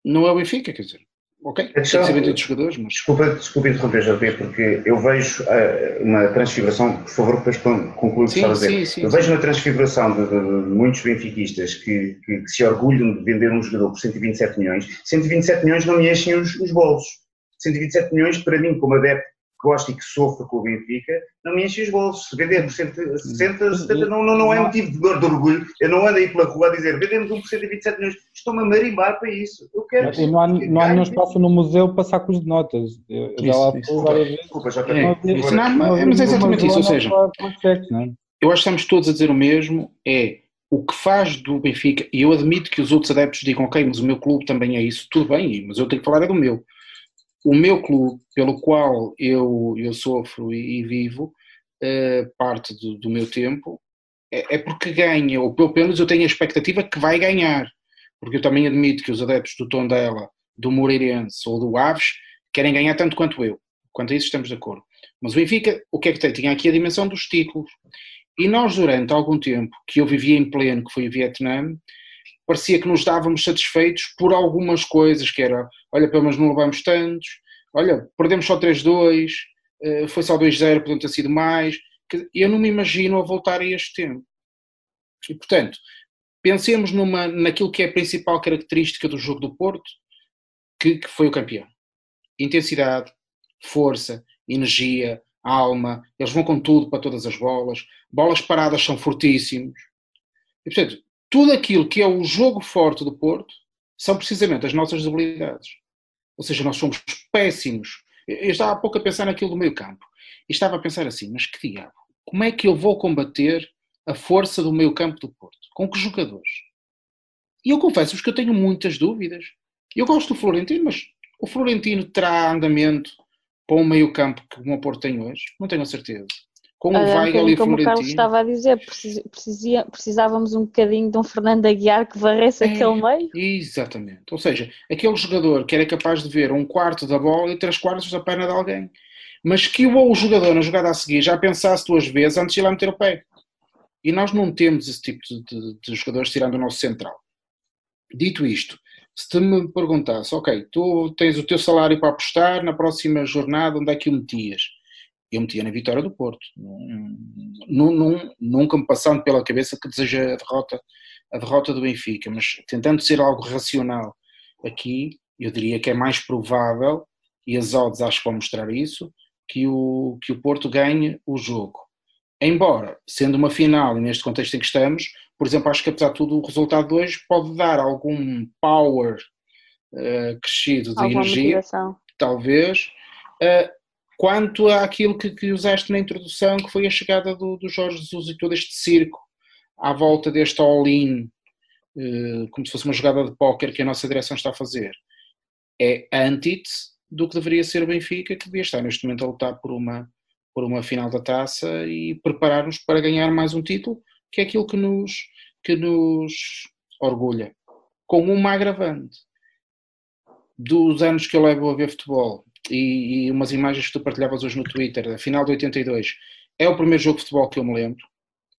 não é o Benfica, quer dizer, ok, tem que vendido jogadores, mas... Desculpa, desculpa interromper, JP, porque eu vejo uh, uma transfiguração, por favor, depois conclui o que estava a dizer. Sim, sim, eu vejo uma transfiguração de, de, de muitos benfiquistas que, que, que, se orgulham de vender um jogador por 127 milhões. 127 milhões não me enchem os, os bolsos. 127 milhões, para mim, como adepto gosta e que sofre com o Benfica, não me enche os bolsos. Se vendermos 60, 70, não, não, não é motivo de dor de orgulho. Eu não ando aí pela rua a dizer vendemos 1 por 127 milhões. Estou-me a marimbar para isso. Eu quero e não há, não há nenhum espaço no museu para sacos de notas. Eu já lá fui várias vezes. Desculpa, já é, isso não, mas é exatamente isso. Ou seja, é? eu acho que estamos todos a dizer o mesmo. É o que faz do Benfica, e eu admito que os outros adeptos digam, ok, mas o meu clube também é isso, tudo bem, mas eu tenho que falar é do meu o meu clube, pelo qual eu, eu sofro e, e vivo, uh, parte do, do, meu tempo, é, é, porque ganha, ou pelo menos eu tenho a expectativa que vai ganhar. Porque eu também admito que os adeptos do Tondela, do Moreirense ou do Aves querem ganhar tanto quanto eu. Quanto a isso estamos de acordo. Mas o Benfica, o que é que tem? Tinha aqui a dimensão dos títulos. E nós, durante algum tempo que eu vivia em pleno, que foi o Vietnã, parecia que nos dávamos satisfeitos por algumas coisas, que era, olha, pelo menos não levamos tantos, olha, perdemos só 3-2, eh, foi só 2-0, portanto ter sido mais. Eu não me imagino a voltar a este tempo. E, portanto, pensemos numa, naquilo que é a principal característica do jogo do Porto, que, que foi o campeão. Intensidade, força, energia, alma, eles vão com tudo para todas as bolas, bolas paradas são fortíssimos. E, portanto, tudo aquilo que é o jogo forte do Porto são precisamente as nossas debilidades. Ou seja, nós somos péssimos. Eu estava há pouco a pensar naquilo do meio campo. E estava a pensar assim, mas que diabo? Como é que eu vou combater a força do meio campo do Porto? Com que jogadores? E eu confesso-vos que eu tenho muitas dúvidas. Eu gosto do Florentino, mas o Florentino terá andamento para um meio campo que o Porto tem hoje? Não tenho a certeza com o Weigl e Como o Carlos estava a dizer, precisia, precisávamos um bocadinho de um Fernando Aguiar que varresse é, aquele meio. Exatamente. Ou seja, aquele jogador que era capaz de ver um quarto da bola e três quartos da perna de alguém. Mas que o jogador na jogada a seguir já pensasse duas vezes antes de ir lá meter o pé. E nós não temos esse tipo de, de, de jogadores tirando o nosso central. Dito isto, se te me perguntasse, ok, tu tens o teu salário para apostar na próxima jornada, onde é que o metias? Eu metia na vitória do Porto. Num, num, nunca me passando pela cabeça que deseja a derrota, a derrota do Benfica, mas tentando ser algo racional aqui, eu diria que é mais provável, e as odds acho que vão mostrar isso, que o, que o Porto ganhe o jogo. Embora, sendo uma final, e neste contexto em que estamos, por exemplo, acho que apesar de tudo o resultado de hoje pode dar algum power uh, crescido de Alguma energia, motivação. talvez, uh, quanto àquilo que, que usaste na introdução, que foi a chegada do, do Jorge Jesus e todo este circo à volta deste all-in, eh, como se fosse uma jogada de póquer que a nossa direção está a fazer. É antítese do que deveria ser o Benfica, que devia estar neste momento a lutar por uma, por uma final da taça e preparar-nos para ganhar mais um título, que é aquilo que nos, que nos orgulha. Com uma agravante dos anos que eu levo a ver futebol e, e umas imagens que tu partilhavas hoje no Twitter, da final de 82, é o primeiro jogo de futebol que eu me lembro.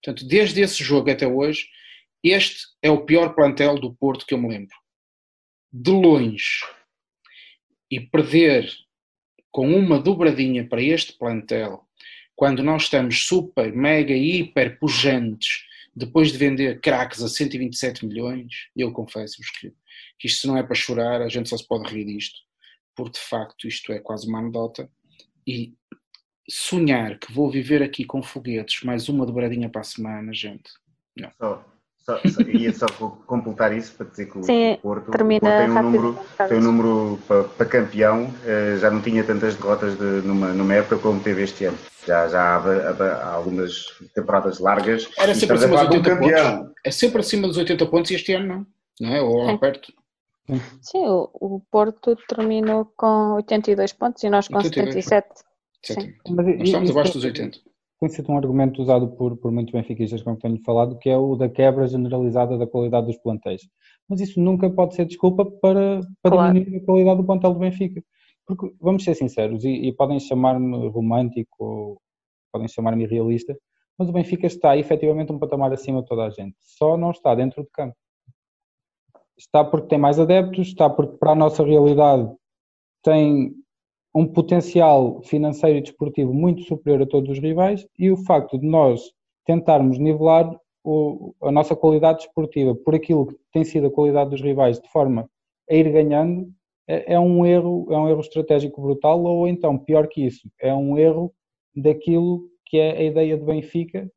Portanto, desde esse jogo até hoje, este é o pior plantel do Porto que eu me lembro. De longe. E perder com uma dobradinha para este plantel, quando nós estamos super, mega, hiper pujantes, depois de vender craques a 127 milhões, eu confesso-vos que, que isto não é para chorar, a gente só se pode rir disto, porque de facto isto é quase uma anedota. E sonhar que vou viver aqui com foguetes mais uma dobradinha para a semana, gente. Não. Só, só, só, ia só completar isso para dizer que o, Sim, Porto, termina o Porto tem, um número, tem um número para, para campeão, eh, já não tinha tantas derrotas de, numa, numa época como teve este ano. Já, já há, há, há algumas temporadas largas. Era sempre acima dos 80 campeão. pontos. É sempre acima dos 80 pontos e este ano não, não é? Ou lá perto. Sim, o, o Porto terminou com 82 pontos e nós com 82. 77. Sim. Mas, Nós estamos abaixo dos 80. Tem sido um argumento usado por, por muitos benfiquistas, como tenho falado, que é o da quebra generalizada da qualidade dos plantéis. Mas isso nunca pode ser desculpa para, para claro. diminuir a qualidade do plantel do Benfica. Porque, vamos ser sinceros, e, e podem chamar-me romântico, ou podem chamar-me realista, mas o Benfica está efetivamente um patamar acima de toda a gente. Só não está dentro de campo. Está porque tem mais adeptos, está porque para a nossa realidade tem um potencial financeiro e desportivo muito superior a todos os rivais e o facto de nós tentarmos nivelar o, a nossa qualidade desportiva por aquilo que tem sido a qualidade dos rivais de forma a ir ganhando é, é, um erro é um erro estratégico brutal ou então pior que isso é um erro daquilo que é a ideia de Benfica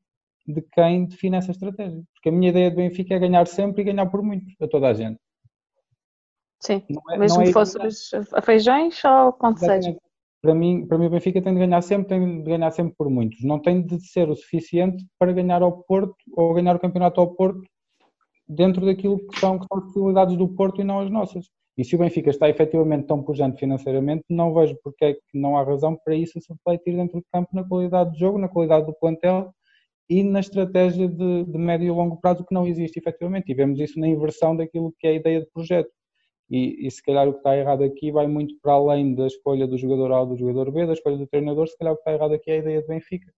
de quem define essa estratégia porque a minha ideia de Benfica é ganhar sempre e ganhar por muito a toda a gente Sim, é, mesmo que é fosse a feijões ou quanto seja. Para mim, para mim o Benfica tem de ganhar sempre, tem de ganhar sempre por muitos. Não tem de ser o suficiente para ganhar ao Porto ou ganhar o campeonato ao Porto dentro daquilo que são, que são as possibilidades do Porto e não as nossas. E se o Benfica está efetivamente tão pujante financeiramente, não vejo porque é que não há razão para isso se refletir dentro do campo na qualidade do jogo, na qualidade do plantel e na estratégia de, de médio e longo prazo que não existe efetivamente. E vemos isso na inversão daquilo que é a ideia de projeto. E, e, se calhar o que está errado aqui vai muito para além da escolha do jogador A ou do jogador B, da escolha do treinador, se calhar o que está errado aqui é a ideia de Benfica.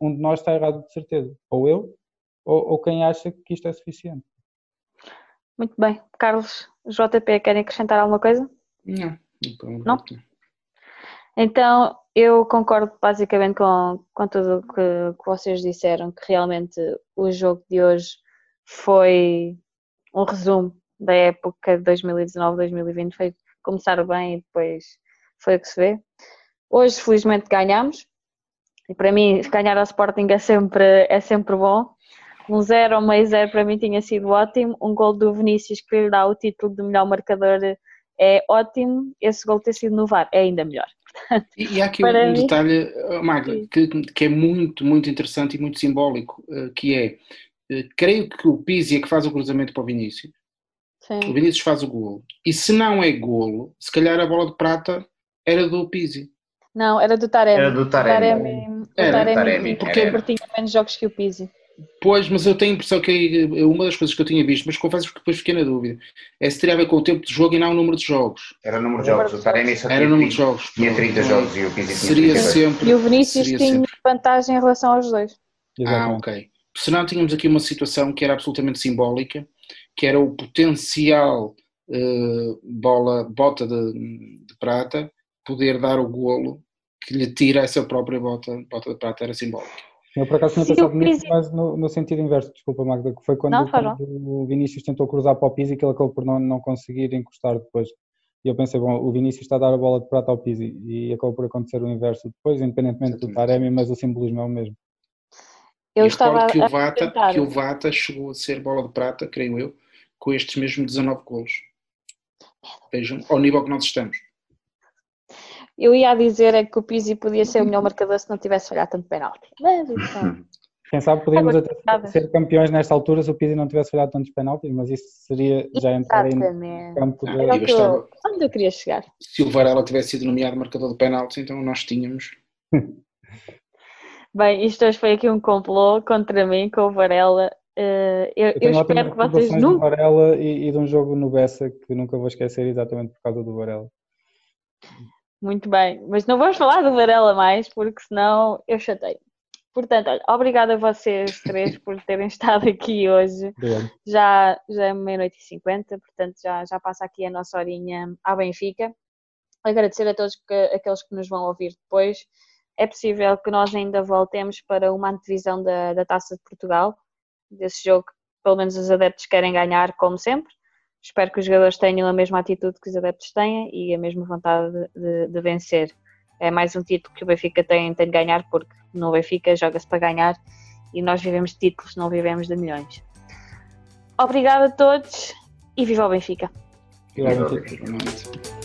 Um de nós está errado de certeza, ou eu, ou, ou quem acha que isto é suficiente. Muito bem. Carlos, JP, querem acrescentar alguma coisa? Não. Não? Então, eu concordo basicamente com, com tudo o que, que vocês disseram, que realmente o jogo de hoje foi um resumo da época de 2019-2020 foi começar bem e depois foi o que se vê. Hoje, felizmente, ganhamos. E para mim, ganhar ao Sporting é sempre, é sempre bom. Um 0 ou meio 0 para mim tinha sido ótimo. Um gol do Vinícius que lhe dá o título de melhor marcador é ótimo. Esse gol ter sido no VAR é ainda melhor. Portanto, e, e há aqui um mim... detalhe, Magda, que, que, é muito, muito interessante e muito simbólico, eh, que é, eh, creio que o Pizzi é que faz o cruzamento para o Vinícius Sim. O Vinícius faz o golo. E se não é golo, se calhar a bola de prata era do Pizzi. Não, era do Taremi. Era do Taremi. Taremi, era, Taremi, Taremi porque era. tinha menos jogos que o Pizzi. Pois, mas eu tenho a impressão que uma das coisas que eu tinha visto, mas confesso que depois fiquei na dúvida, é se teria a ver com o tempo de jogo e não o número de jogos. Era o número de jogos, o Taremi só era o número de jogos. Tinha 30 jogos e o Pizzi Seria sempre. E o Vinícius tinha sempre. vantagem em relação aos dois. Ah, ok. Senão tínhamos aqui uma situação que era absolutamente simbólica, que era o potencial uh, bola, bota de, de, prata, poder dar o golo que lhe tira essa própria bota, bota de prata, era simbólica. Eu por acaso tinha pensado nisso, mas no, no, sentido inverso, desculpa Magda, que foi quando, não, quando o Vinícius tentou cruzar para o Pizzi que ele acabou por não, não conseguir encostar depois. E eu pensei, bom, o Vinícius está a dar a bola de prata ao Pizzi e acabou por acontecer o inverso depois, independentemente Exatamente. do Taremi, mas o simbolismo é o mesmo. Eu e estava que o, Vata, que o Vata chegou a ser bola de prata, creio eu, com estes mesmos 19 golos. Vejam ao nível que nós estamos. Eu ia dizer é que o Pizzi podia ser o melhor marcador se não tivesse falhado tanto penalti. Mas então... *laughs* Quem sabe podíamos até ser campeões nesta altura se o Pizzi não tivesse falhado tantos penaltis, mas isso seria já entrar em campo de... Era que eu, onde eu queria chegar. Se o Varela tivesse sido nomeado marcador de penaltis, então nós tínhamos... *laughs* Bem, isto hoje foi aqui um complô contra mim com o Varela Uh, eu, eu, eu espero que vocês nunca. Varela e, e, de um jogo no Bessa que nunca vou esquecer exatamente por causa do Varela. Muito bem, mas não vamos falar do Varela mais porque senão eu chatei. Portanto, olha, obrigada a vocês três por terem *laughs* estado aqui hoje. Já, já é meia-noite e cinquenta, portanto já, já passa aqui a nossa horinha à Benfica. Agradecer a todos que, aqueles que nos vão ouvir depois. É possível que nós ainda voltemos para uma antevisão da, da Taça de Portugal desse jogo que pelo menos os adeptos querem ganhar, como sempre. Espero que os jogadores tenham a mesma atitude que os adeptos têm e a mesma vontade de, de, vencer. É mais um título que o Benfica tem, tem de ganhar, porque no Benfica joga-se para ganhar e nós vivemos de títulos, não vivemos de milhões. Obrigada a todos e viva o Benfica! Viva o Benfica!